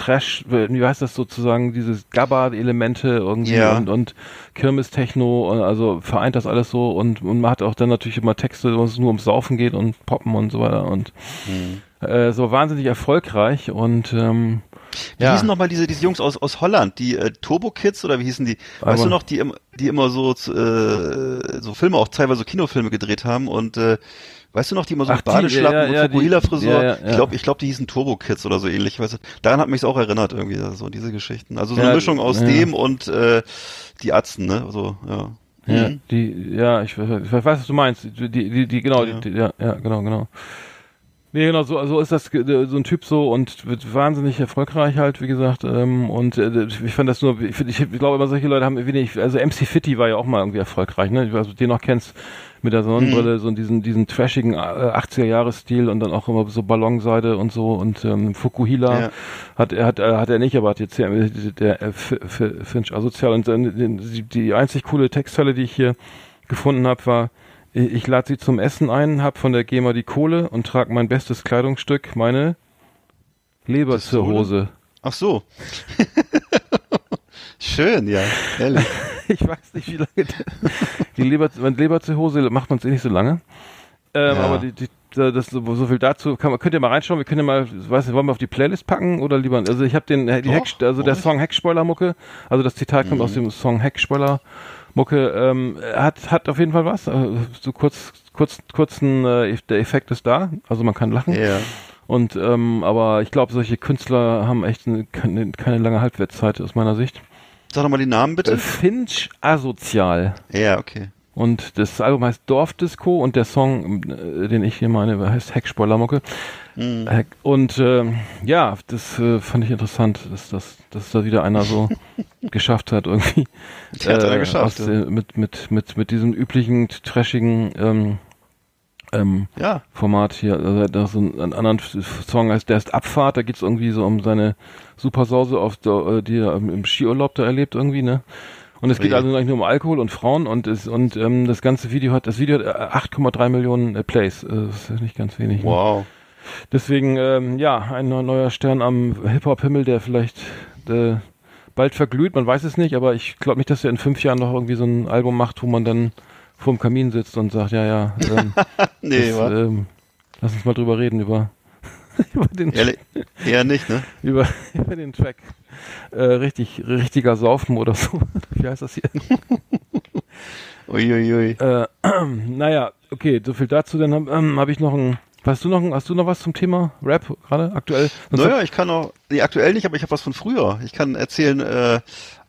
Trash, wie heißt das sozusagen, dieses Gabba-Elemente irgendwie ja. und, und Kirmes-Techno, also vereint das alles so und, und man hat auch dann natürlich immer Texte, wo es nur ums Saufen geht und Poppen und so weiter und mhm. äh, so wahnsinnig erfolgreich und ähm, wie ja. hießen nochmal diese, diese Jungs aus, aus Holland, die äh, Turbo Kids oder wie hießen die? Aber weißt du noch, die, die immer so, äh, so Filme, auch teilweise so Kinofilme gedreht haben und äh, Weißt du noch, die immer so Ach, Badeschlappen ja, ja, und Fukuhila-Frisur? Ja, ja, ich glaube, ich glaub, die hießen Turbo Kids oder so ähnlich. Weißt du? Daran hat mich auch erinnert irgendwie, so diese Geschichten. Also so eine Mischung aus dem und äh, die Atzen, ne? So, ja. Ja, mhm. die, ja, ich, ich, weiß, was du meinst. Die, die, die genau, die, die, ja, ja, genau, genau. Nee, genau, so, so ist das so ein Typ so und wird wahnsinnig erfolgreich halt, wie gesagt. Ähm, und äh, ich fand das nur, ich, ich, glaube immer solche Leute haben wenig, also MC Fitty war ja auch mal irgendwie erfolgreich, ne? Du den noch kennst mit der Sonnenbrille, mhm. so diesen, diesen trashigen äh, 80er-Jahres-Stil und dann auch immer so Ballonseide und so und ähm, Fukuhila ja. hat er hat, äh, hat er nicht, aber hat jetzt der, der äh, Finch asozial und dann die, die einzig coole Textzeile, die ich hier gefunden habe, war ich lade sie zum Essen ein, hab von der GEMA die Kohle und trage mein bestes Kleidungsstück, meine Leberzirrhose. Ach so. [laughs] Schön, ja, ehrlich. [laughs] ich weiß nicht, wie lange die Leber, meine Leberzirrhose macht man es eh nicht so lange. Ähm, ja. Aber die, die, das, so viel dazu, kann, könnt ihr mal reinschauen, wir können ja mal, weiß nicht, wollen wir auf die Playlist packen oder lieber, also ich habe den, die Heck, also der Song Heckspoiler-Mucke, also das Zitat kommt mhm. aus dem Song Heckspoiler Mucke ähm, hat hat auf jeden Fall was. Äh, so kurz kurz kurzen äh, der Effekt ist da, also man kann lachen. Ja. Und ähm, aber ich glaube, solche Künstler haben echt eine, keine, keine lange Halbwertszeit aus meiner Sicht. Sag nochmal die Namen bitte. Äh, Finch Asozial. Ja, okay. Und das Album heißt Dorfdisco und der Song, äh, den ich hier meine, heißt Heckspoilermucke. Mhm. Und äh, ja, das äh, fand ich interessant, dass, dass, dass da wieder einer so [laughs] geschafft hat, irgendwie äh, hat er geschafft, aus, ja. mit, mit, mit, mit diesem üblichen, trashigen ähm, ähm, ja. Format hier. Also da so einen anderen Song heißt Der ist Abfahrt, da geht's irgendwie so um seine Supersause, auf der, äh, die er im Skiurlaub da erlebt irgendwie, ne? Und es geht also eigentlich nur um Alkohol und Frauen und es, und ähm, das ganze Video hat das Video hat 8,3 äh, Millionen äh, Plays. Äh, das ist nicht ganz wenig. Ne? Wow. Ne? Deswegen ähm, ja ein neuer Stern am Hip Hop Himmel, der vielleicht äh, bald verglüht. Man weiß es nicht, aber ich glaube nicht, dass er in fünf Jahren noch irgendwie so ein Album macht, wo man dann vorm Kamin sitzt und sagt, ja ja. Ähm, [laughs] nee, das, ähm, lass uns mal drüber reden über [laughs] über den eher, eher nicht, ne? Über, [laughs] über den Track. Äh, richtig, richtiger Saufen oder so. [laughs] Wie heißt das hier? Uiuiui. Äh, [clears throat] naja, okay, so viel dazu. Dann habe ähm, hab ich noch ein. Hast du noch, hast du noch was zum Thema Rap gerade aktuell? Sonst naja, ich kann noch, nee, aktuell nicht, aber ich habe was von früher. Ich kann erzählen, äh,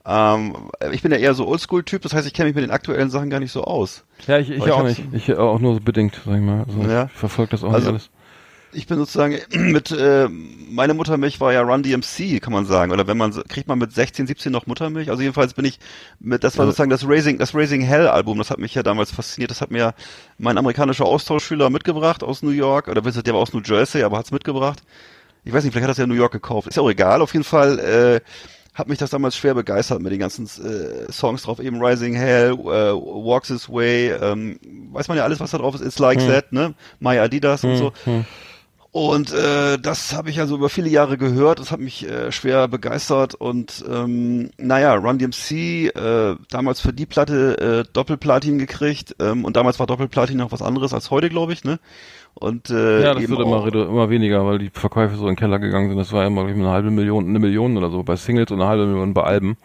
ähm, ich bin ja eher so Oldschool-Typ, das heißt, ich kenne mich mit den aktuellen Sachen gar nicht so aus. Ja, ich, ich auch nicht. Ich auch nur so bedingt, sag ich mal. Also, ja. Ich verfolge das auch also, nicht alles ich bin sozusagen [clears throat] mit, äh, meine Muttermilch war ja Run DMC, kann man sagen. Oder wenn man, kriegt man mit 16, 17 noch Muttermilch? Also jedenfalls bin ich mit, das war sozusagen das Raising, das Raising Hell Album, das hat mich ja damals fasziniert. Das hat mir mein amerikanischer Austauschschüler mitgebracht aus New York, oder der war aus New Jersey, aber hat's mitgebracht. Ich weiß nicht, vielleicht hat er es ja in New York gekauft. Ist ja auch egal, auf jeden Fall, äh, hat mich das damals schwer begeistert mit den ganzen äh, Songs drauf, eben Rising Hell, äh, Walks This Way, ähm, weiß man ja alles, was da drauf ist, It's Like hm. That, ne? My Adidas hm, und so. Hm. Und äh, das habe ich also über viele Jahre gehört, das hat mich äh, schwer begeistert und ähm, naja, Run DMC, äh, damals für die Platte äh, Doppelplatin gekriegt ähm, und damals war Doppelplatin noch was anderes als heute, glaube ich, ne? Und äh, ja, das wird immer, immer weniger, weil die Verkäufe so in den Keller gegangen sind. Das war immer ich, eine halbe Million, eine Million oder so bei Singles und eine halbe Million bei Alben.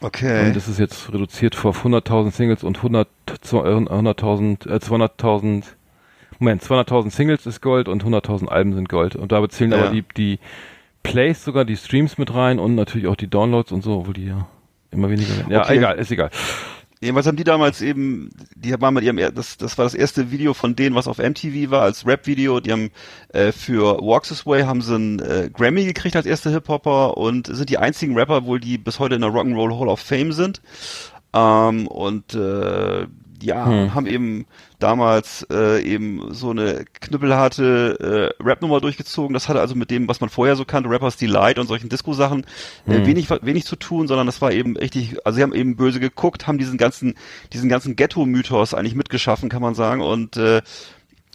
Okay. Und das ist jetzt reduziert auf 100.000 Singles und 100, 100.000, äh, 200.000 Moment, 200.000 Singles ist Gold und 100.000 Alben sind Gold. Und da bezählen ja. aber die, die Plays sogar die Streams mit rein und natürlich auch die Downloads und so, obwohl die ja immer weniger werden. Ja, okay. egal, ist egal. Jedenfalls haben die damals eben, die waren mit ihrem, das, das war das erste Video von denen, was auf MTV war, als Rap-Video. Die haben äh, für Walks This Way haben sie einen äh, Grammy gekriegt als erste Hip-Hopper und sind die einzigen Rapper wohl, die bis heute in der Rock'n'Roll Hall of Fame sind. Ähm, und äh, ja, hm. haben eben damals äh, eben so eine knüppelharte äh, Rap-Nummer durchgezogen. Das hatte also mit dem, was man vorher so kannte, Rappers Delight und solchen Disco-Sachen, äh, hm. wenig, wenig zu tun, sondern das war eben richtig, also sie haben eben böse geguckt, haben diesen ganzen, diesen ganzen Ghetto-Mythos eigentlich mitgeschaffen, kann man sagen, und äh,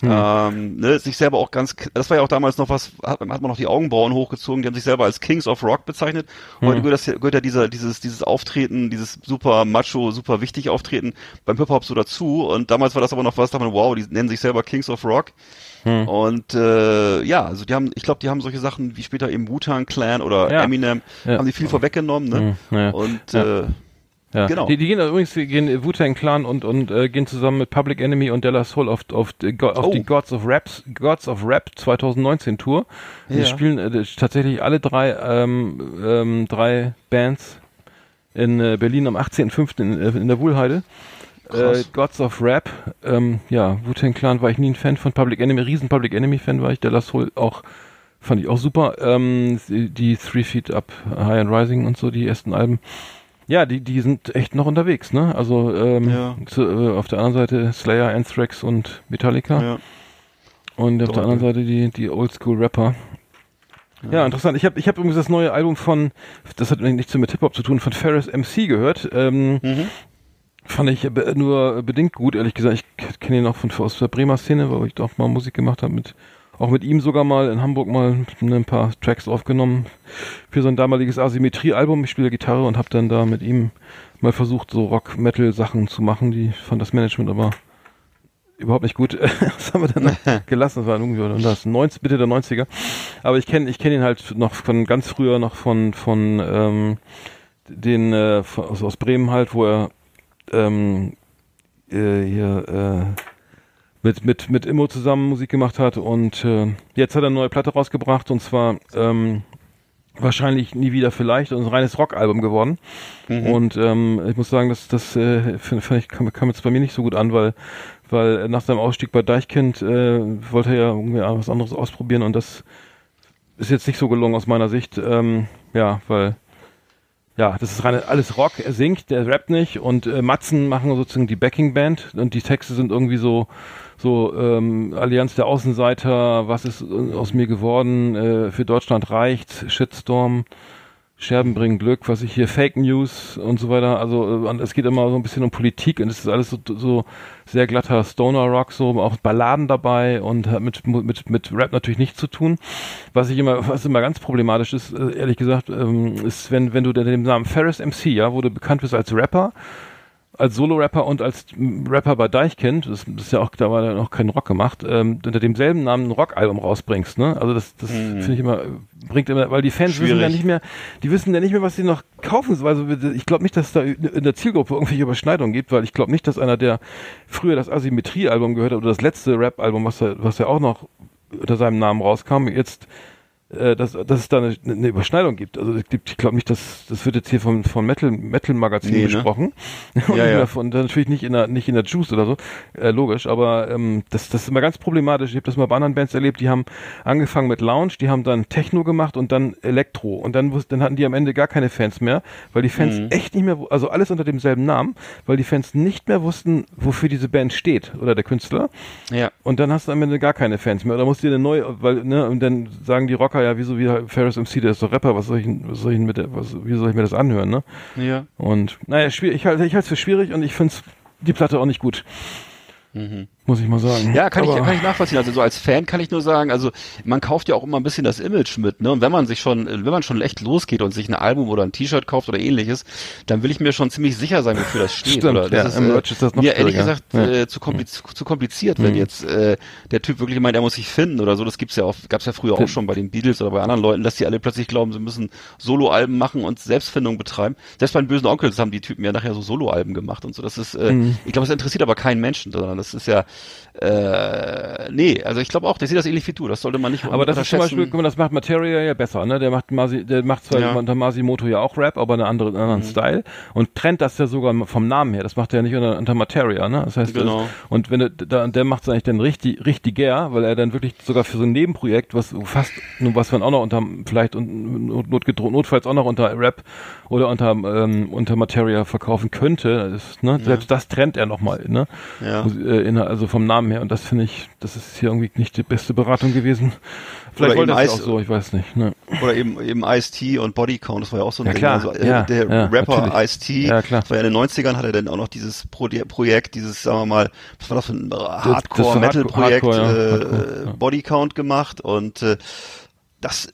hm. Ähm, ne, sich selber auch ganz, das war ja auch damals noch was, hat, hat man noch die Augenbrauen hochgezogen, die haben sich selber als Kings of Rock bezeichnet. Heute hm. gehört, das, gehört ja dieser, dieses, dieses Auftreten, dieses super macho, super wichtig Auftreten beim Hip-Hop so dazu. Und damals war das aber noch was, da man, wow, die nennen sich selber Kings of Rock. Hm. Und äh, ja, also die haben, ich glaube, die haben solche Sachen wie später eben Wu-Tang Clan oder ja. Eminem, ja. haben die viel vorweggenommen, ne? Hm. Ja. Und äh, ja. Genau. Die, die gehen übrigens, die gehen Wu-Tang Clan und, und äh, gehen zusammen mit Public Enemy und Della Soul auf, auf, auf oh. die Gods of Raps, Gods of Rap 2019 Tour. Ja. Die spielen äh, tatsächlich alle drei, ähm, ähm, drei Bands in äh, Berlin am 18.05. In, äh, in der Wuhlheide. Äh, Gods of Rap, ähm, ja, Wu-Tang Clan war ich nie ein Fan von, Public Enemy, riesen Public Enemy Fan war ich, der Last Hole auch, fand ich auch super, ähm, die Three Feet Up, High and Rising und so, die ersten Alben. Ja, die, die sind echt noch unterwegs, ne? Also ähm, Ja. zu, äh, auf der anderen Seite Slayer, Anthrax und Metallica. Ja. Und auf der anderen Seite die, die Oldschool-Rapper. Ja. interessant. Ich habe ich hab übrigens das neue Album von, das hat nichts mit Hip-Hop zu tun, von Ferris MC gehört. Ähm, Mhm. Fand ich nur bedingt gut, ehrlich gesagt. Ich kenne ihn noch von, aus der Bremer Szene, wo ich auch mal Musik gemacht habe. Mit, auch mit ihm sogar mal in Hamburg mal ein paar Tracks aufgenommen für sein damaliges Asymmetrie-Album. Ich spiele Gitarre und habe dann da mit ihm mal versucht, so Rock-Metal-Sachen zu machen. Die fand das Management aber überhaupt nicht gut. [laughs] das haben wir dann [laughs] gelassen. Das war irgendwie oder das 90, Mitte der 90er. Aber ich kenne ich kenn ihn halt noch von ganz früher, noch von, von ähm, den äh, aus, aus Bremen halt, wo er ähm, äh, hier äh, mit, mit, mit Immo zusammen Musik gemacht hat und äh, jetzt hat er eine neue Platte rausgebracht und zwar ähm, wahrscheinlich nie wieder vielleicht und ein reines Rockalbum geworden. Und ähm, ich muss sagen, das, das äh, ich, kam, kam jetzt bei mir nicht so gut an, weil weil nach seinem Ausstieg bei Deichkind äh, wollte er ja irgendwie was anderes ausprobieren und das ist jetzt nicht so gelungen aus meiner Sicht. Ähm, ja, weil ja, das ist rein, alles Rock. Er singt, der rappt nicht und äh, Matzen machen sozusagen die Backing-Band und die Texte sind irgendwie so so ähm, Allianz der Außenseiter, was ist äh, aus mir geworden, äh, für Deutschland reicht, Shitstorm, Scherben bringen Glück, was ich hier, Fake News und so weiter. Also äh, es geht immer so ein bisschen um Politik und es ist alles so, so sehr glatter Stoner Rock, so auch Balladen dabei und hat mit, mit, mit Rap natürlich nichts zu tun. Was ich immer, was immer ganz problematisch ist, äh, ehrlich gesagt, ähm, ist, wenn, wenn du den Namen Ferris MC, ja, wo du bekannt bist als Rapper, als Solo-Rapper und als Rapper bei Deichkind, das, ist ja auch, da war noch kein Rock gemacht, ähm, unter demselben Namen ein Rockalbum rausbringst, ne? Also das, das finde ich immer, bringt immer, weil die Fans wissen ja Schwierig. nicht mehr, die wissen ja nicht mehr, was sie noch kaufen sollen. Also ich glaube nicht, dass da in der Zielgruppe irgendwelche Überschneidungen gibt, weil ich glaube nicht, dass einer, der früher das Asymmetrie-Album gehört hat oder das letzte Rap-Album, was er, was ja auch noch unter seinem Namen rauskam, jetzt dass, dass es da eine, eine Überschneidung gibt. Also es gibt, ich glaube nicht, dass das wird jetzt hier vom, vom Metal Metal Magazin Nee, ne? besprochen. [laughs] Und Ja, ja. von, natürlich nicht in der nicht in der Juice oder so, äh, logisch. Aber ähm, das das ist immer ganz problematisch. Ich habe das mal bei anderen Bands erlebt. Die haben angefangen mit Lounge, die haben dann Techno gemacht und dann Elektro und dann dann hatten die am Ende gar keine Fans mehr, weil die Fans Mhm. echt nicht mehr, also alles unter demselben Namen, weil die Fans nicht mehr wussten, wofür diese Band steht oder der Künstler. Ja. Und dann hast du am Ende gar keine Fans mehr. Oder musst du dir eine neue, weil, ne, und dann sagen die Rocker, ja, wieso, wie Ferris MC, der ist doch Rapper, was soll ich, was soll ich mit der, was, wie soll ich mir das anhören, ne? Ja. Und, naja, ich halte, ich halte es für schwierig und ich finde die Platte auch nicht gut. Muss ich mal sagen. Ja, kann ich, kann ich nachvollziehen. Also so als Fan kann ich nur sagen, also man kauft ja auch immer ein bisschen das Image mit, ne? Und wenn man sich schon, wenn man schon echt losgeht und sich ein Album oder ein T-Shirt kauft oder ähnliches, dann will ich mir schon ziemlich sicher sein, wofür das steht. Stimmt, oder das ja, im Merch ist das noch mir ehrlich gesagt Ja. Mhm. äh, zu, kompliz zu kompliziert, wenn jetzt äh, der Typ wirklich meint, er muss sich finden oder so. Das gibt's ja auch, gab's ja früher auch schon bei den Beatles oder bei anderen Leuten, dass die alle plötzlich glauben, sie müssen Soloalben machen und Selbstfindung betreiben. Selbst bei den bösen Onkels haben die Typen ja nachher so Soloalben gemacht und so. Das ist, äh, Mhm. ich glaube, das interessiert aber keinen Menschen, sondern das ist ja äh, nee, also ich glaube auch, der sieht das ähnlich wie du. Das sollte man nicht Aber das ist zum. Beispiel, guck mal, das macht Materia ja besser, ne? Der macht Masi, der macht zwar Ja. Mhm. unter Masimoto ja auch Rap, aber einen anderen, anderen Style und trennt das ja sogar vom Namen her. Das macht er ja nicht unter, unter Materia, ne? Das heißt, Genau. das, und wenn da, der macht es eigentlich dann richtig, richtiger, weil er dann wirklich sogar für so ein Nebenprojekt, was fast, was man auch noch unter, vielleicht und not, notfalls auch noch unter Rap oder unter, ähm, unter Materia verkaufen könnte, ist, ne? Selbst das trennt er nochmal, ne? Ja. Muss- Äh, in, also vom Namen her. Und das finde ich, das ist hier irgendwie nicht die beste Beratung gewesen. Vielleicht wollte es auch so, ich weiß nicht. Ne? Oder eben, eben Ice-T und Bodycount, das war ja auch so ein Ja, Ding. klar. Also, äh, Ja, der ja, Rapper. Ice-T, Ja, klar. das war ja in den 90ern, hat er dann auch noch dieses Pro Projekt, dieses, sagen wir mal, was war das für ein das Hardcore-Metal-Projekt, äh, ja. Bodycount gemacht und äh, das, äh,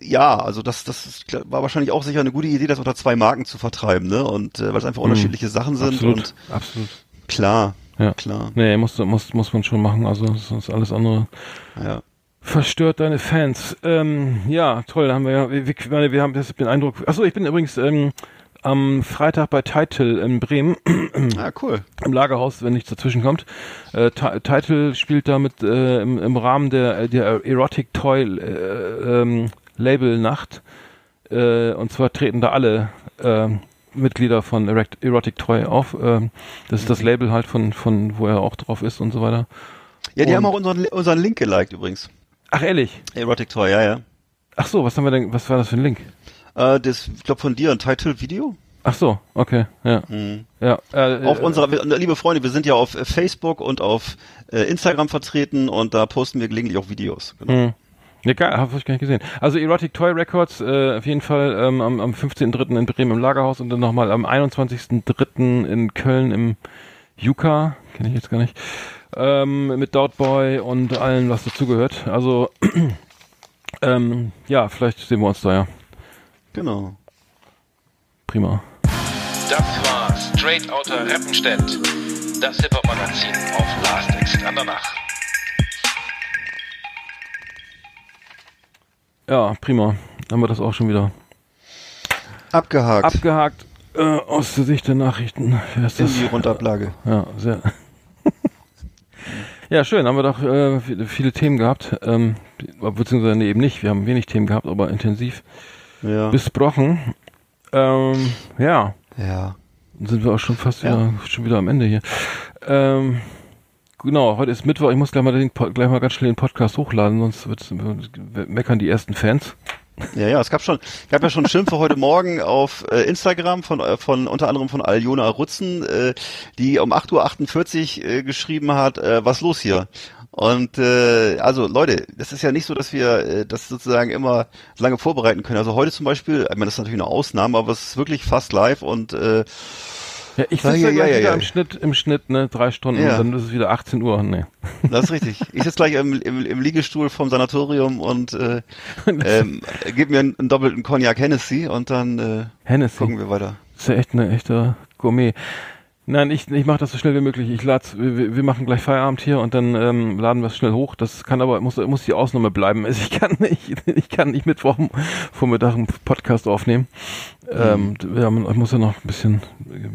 ja, also das, das war wahrscheinlich auch sicher eine gute Idee, das unter zwei Marken zu vertreiben, ne? Und äh, weil es einfach unterschiedliche Sachen sind Mhm. Absolut, und absolut. klar, Ja. klar, Nee, muss, muss, muss man schon machen. Also das ist alles andere ja. verstört deine Fans. Ähm, ja, toll, haben wir ja, wir, meine, wir haben das den Eindruck. Achso, ich bin übrigens ähm, am Freitag bei Title in Bremen Ah, cool. im Lagerhaus, wenn nichts dazwischen kommt. Äh, Ti- Title spielt damit äh, im, im Rahmen der, der Erotic Toy äh, ähm, Label Nacht. Äh, und zwar treten da alle äh, Mitglieder von Erect- Erotic Toy auf. Ähm, das ist das Label halt von, von wo er auch drauf ist und so weiter. Ja, die Und- haben auch unseren, unseren Link geliked übrigens. Ach, ehrlich? Erotic Toy, ja, ja. Ach so, was haben wir denn, was war das für ein Link? Äh, das, ich glaube von dir ein Title-Video. Ach so, okay, ja. Ja, äh, Auf äh, unserer, liebe Freunde, wir sind ja auf äh, Facebook und auf äh, Instagram vertreten und da posten wir gelegentlich auch Videos. Genau. Ja, geil, habe ich gar nicht gesehen. Also Erotic Toy Records, äh, auf jeden Fall ähm, am, am 15.3. in Bremen im Lagerhaus und dann nochmal am 21.3. in Köln im Juka, kenne ich jetzt gar nicht, ähm, mit Doubtboy und allen, was dazugehört. Also, [clears throat] ähm, ja, vielleicht sehen wir uns da, ja. Genau. Prima. Das war Straight Outta Rappenstedt, das Hip-Hop-Magazin auf Last Exit Andernach. Ja, prima. Haben wir das auch schon wieder Abgehakt. abgehakt äh, aus der Sicht der Nachrichten. Wer ist in das? die Rundablage. Ja, sehr. [laughs] ja, schön. Haben wir doch äh, viele, Themen gehabt. Ähm, beziehungsweise nee, eben nicht. Wir haben wenig Themen gehabt, aber intensiv Ja. besprochen. Ähm, ja, ja. dann sind wir auch schon fast Ja. wieder, schon wieder am Ende hier. Ähm, genau, heute ist Mittwoch. Ich muss gleich mal, den, gleich mal ganz schnell den Podcast hochladen, sonst wird's, meckern die ersten Fans. Ja, ja, es gab schon, gab ja schon Schimpfe heute Morgen auf äh, Instagram von, äh, von unter anderem von Aljona Rutzen, äh, die um 8.48 Uhr äh, geschrieben hat, äh, was los hier? Und äh, also Leute, das ist ja nicht so, dass wir äh, das sozusagen immer lange vorbereiten können. Also heute zum Beispiel, ich meine, das ist natürlich eine Ausnahme, aber es ist wirklich fast live und äh, Ja, ich sitze ja, ja, ja, wieder im Schnitt, im Schnitt, ne, drei Stunden dann ist es wieder 18 Uhr. Nee. [laughs] das ist richtig. Ich sitze gleich im, im, im Liegestuhl vom Sanatorium und äh, [laughs] ähm, gib mir einen, einen doppelten Cognac Hennessy und dann äh, Hennessy. gucken wir weiter. Das ist ja echt eine echte Gourmet. Nein, ich, ich mache das so schnell wie möglich. Ich lade, wir, wir machen gleich Feierabend hier und dann ähm, laden wir es schnell hoch. Das kann aber muss muss die Ausnahme bleiben. Also ich kann nicht, [laughs] ich kann nicht Mittwoch Vormittag einen Podcast aufnehmen. Ähm, ja, man, ich muss ja noch ein bisschen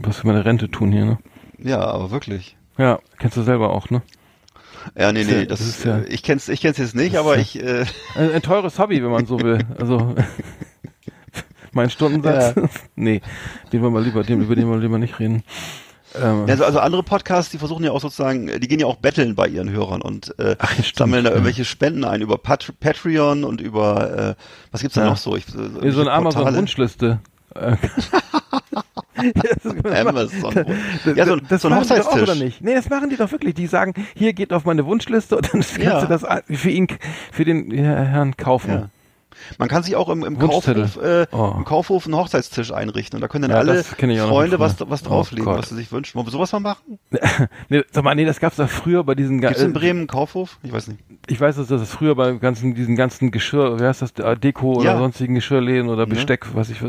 was für meine Rente tun hier. Ne? Ja, aber wirklich. Ja, kennst du selber auch, ne? Ja, nee, ja- nee, das, das ist ja- ich kenn's, ich kenn's jetzt nicht, aber ich, äh, [laughs] Ein, ein teures Hobby, wenn man so will. Also [laughs] mein Stundensatz. [laughs] nee, den wollen wir lieber, den, über den wollen wir lieber nicht reden. Ähm, also, also andere Podcasts, die versuchen ja auch sozusagen, die gehen ja auch betteln bei ihren Hörern und äh, Ach, ja, stimmt, sammeln da ja. irgendwelche Spenden ein über Pat Patreon und über, äh, was gibt's da Ja. noch so? Ich, so irgendwelche eine. Amazon-Wunschliste. [laughs] Amazon. Ja, so, das so ein machen die doch auch, oder nicht? Nee, das machen die doch wirklich. Die sagen, hier geht auf meine Wunschliste und dann [laughs] kannst Ja. du das für ihn, für den Herrn kaufen. Ja. Man kann sich auch im, im. Kaufhof, äh, Oh. im Kaufhof einen Hochzeitstisch einrichten und da können dann Ja, alle Freunde was, was Oh drauflegen, Gott. was sie sich wünschen. Wollen wir sowas mal machen? [laughs] Nee, sag mal, nee, das gab's da früher bei diesen Gibt's in äh, Bremen einen Kaufhof? Ich weiß nicht. Ich weiß, dass das früher bei ganzen, diesen ganzen Geschirr, wie heißt das, äh, Deko oder Ja. sonstigen Geschirrläden oder Ja. Besteck, was ich,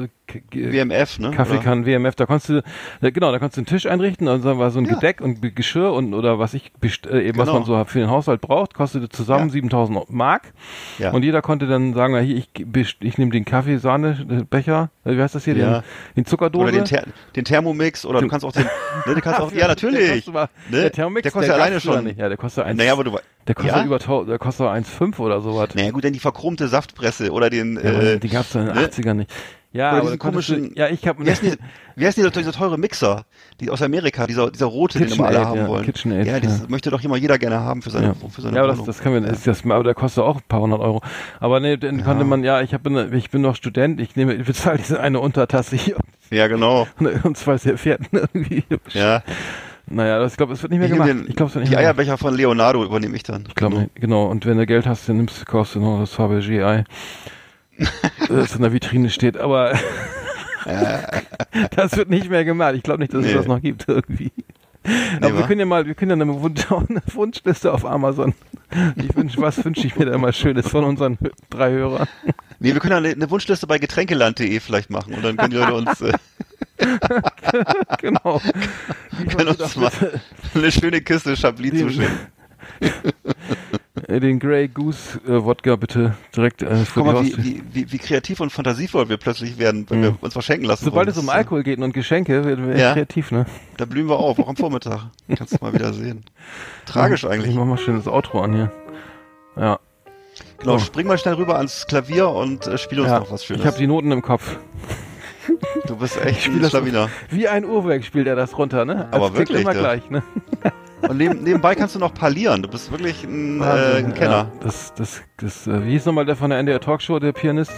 WMF, ne? Kaffee Oder- kann, WMF, da konntest du, äh, genau, da konntest du einen Tisch einrichten, und dann war so ein Ja. Gedeck und Geschirr und, oder was ich, äh, eben was Genau. man so für den Haushalt braucht, kostete zusammen Ja. 7000 Mark. Ja. Und jeder konnte dann sagen, na hier, ich, ich nehme den Kaffee, Sahne, äh, wie heißt das hier, Ja. den, den Zuckerdose. Oder den, Ther den Thermomix oder du kannst auch den, ne, du kannst [laughs] auch, ja Der natürlich. aber- Ne? Der Thermomix, Der kostet der alleine schon. Nicht. Ja, der kostet eins. Naja, aber du der kostet Ja? über, der kostet 1,5 oder sowas. Naja, gut, denn die verchromte Saftpresse oder den, Ja, äh, die gab's in den ne? 80ern nicht. Ja, Oder aber komischen- du, ja, ich habe wie heißt denn, dieser, dieser teure Mixer, die aus Amerika, dieser, dieser rote, den immer alle KitchenAid, haben ja, wollen. KitchenAid, ja, das ja. möchte doch immer jeder gerne haben für seine, ja. für seine ja, aber das, das wir, ist das, aber der kostet auch ein paar hundert Euro. Aber nee, den konnte man, ja, ich hab, bin, ich bin noch Student, ich nehme, ich bezahle diese eine Untertasse hier ja, genau. [laughs] und, zwei Servietten irgendwie. Ja. Naja, das, ich glaube, es wird nicht mehr Ich gemacht. den, ich glaube, es wird nicht die mehr gemacht. Eierbecher von Leonardo übernehme ich dann. Ich glaube, genau. Und wenn du Geld hast, dann nimmst du, kaufst du noch das Fabergé Ei. [laughs] das in der Vitrine steht, aber [laughs] das wird nicht mehr gemacht. Ich glaube nicht, dass es Nee. das noch gibt irgendwie. Aber wir können ja mal, wir können ja eine, Wunsch, eine [laughs] Wunschliste auf Amazon. Ich wünsch, was wünsche ich mir da immer Schönes von unseren drei Hörern? Nee, wir können ja eine, eine Wunschliste bei getränkeland.de vielleicht machen und dann können die Leute uns, äh, Genau. können uns mal eine schöne Kiste Chablis zuschicken. Äh, Den Grey Goose äh, Wodka bitte direkt äh, Guck mal, wie, wie, wie, wie kreativ und fantasievoll wir plötzlich werden, wenn wir uns verschenken lassen Sobald wollen. es um Alkohol geht und Geschenke, werden wir echt Ja. kreativ, ne? Da blühen wir auf, auch am Vormittag. Kannst du mal wieder sehen. Tragisch Ich eigentlich. mach mal schön das Outro an hier. Ja. Genau, Oh. spring mal schnell rüber ans Klavier und äh, spiel uns ja. noch was Schönes. Ich habe die Noten im Kopf. Du bist echt ein das Schlawiner. Wie ein Uhrwerk spielt er das runter, ne? Aber klingt wirklich, immer gleich, ne? [laughs] Und neben, nebenbei kannst du noch parlieren. Du bist wirklich ein, äh, Wahnsinn, ein Kenner. Ja, das, das, das, äh, wie hieß nochmal der von der NDR Talkshow, der Pianist?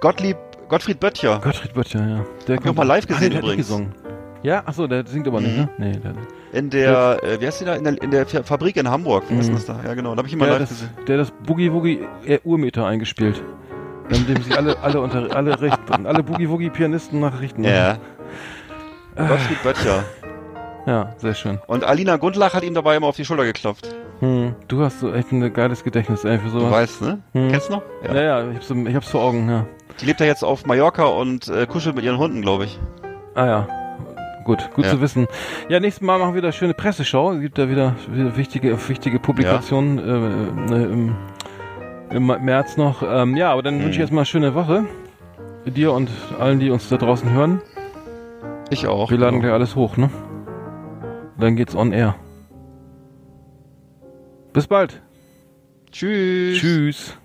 Gottlieb, Gottfried Böttcher. Gottfried Böttcher, ja. Der Hab ich auch mal live gesehen der hat nicht übrigens. gesungen. Ja, achso, der singt aber nicht, Mhm. ne? Nee, der, In der, äh, wie heißt die da? In der, in der Fabrik in Hamburg. Wie heißt Mhm. das da? Ja, genau. Da habe ich ihn mal der, live das, gesehen. der das Boogie Woogie äh, Urmeter eingespielt. Mit dem sich alle, alle unter, alle richten, alle Boogie Woogie Pianisten nachrichten. Ja. Gottfried Böttcher. Ja, sehr schön. Und Alina Gundlach hat ihm dabei immer auf die Schulter geklopft. Hm. Du hast so echt ein geiles Gedächtnis, ey, für Du sowas. weißt, ne? Hm. Kennst du noch? Ja, ja, ich hab's, ich hab's vor Augen, ja. Die lebt ja jetzt auf Mallorca und äh, kuschelt mit ihren Hunden, glaube ich. Ah ja. Gut, gut Ja. zu wissen. Ja, nächstes Mal machen wir wieder schöne Presseschau. Es gibt da wieder, wieder wichtige, wichtige Publikationen äh, äh, im, im März noch. Ähm, ja, aber dann wünsche ich Mhm. erstmal eine schöne Woche. Dir und allen, die uns da draußen hören. Ich auch. Wir laden genau. gleich alles hoch, ne? Dann geht's on air. Bis bald. Tschüss. Tschüss.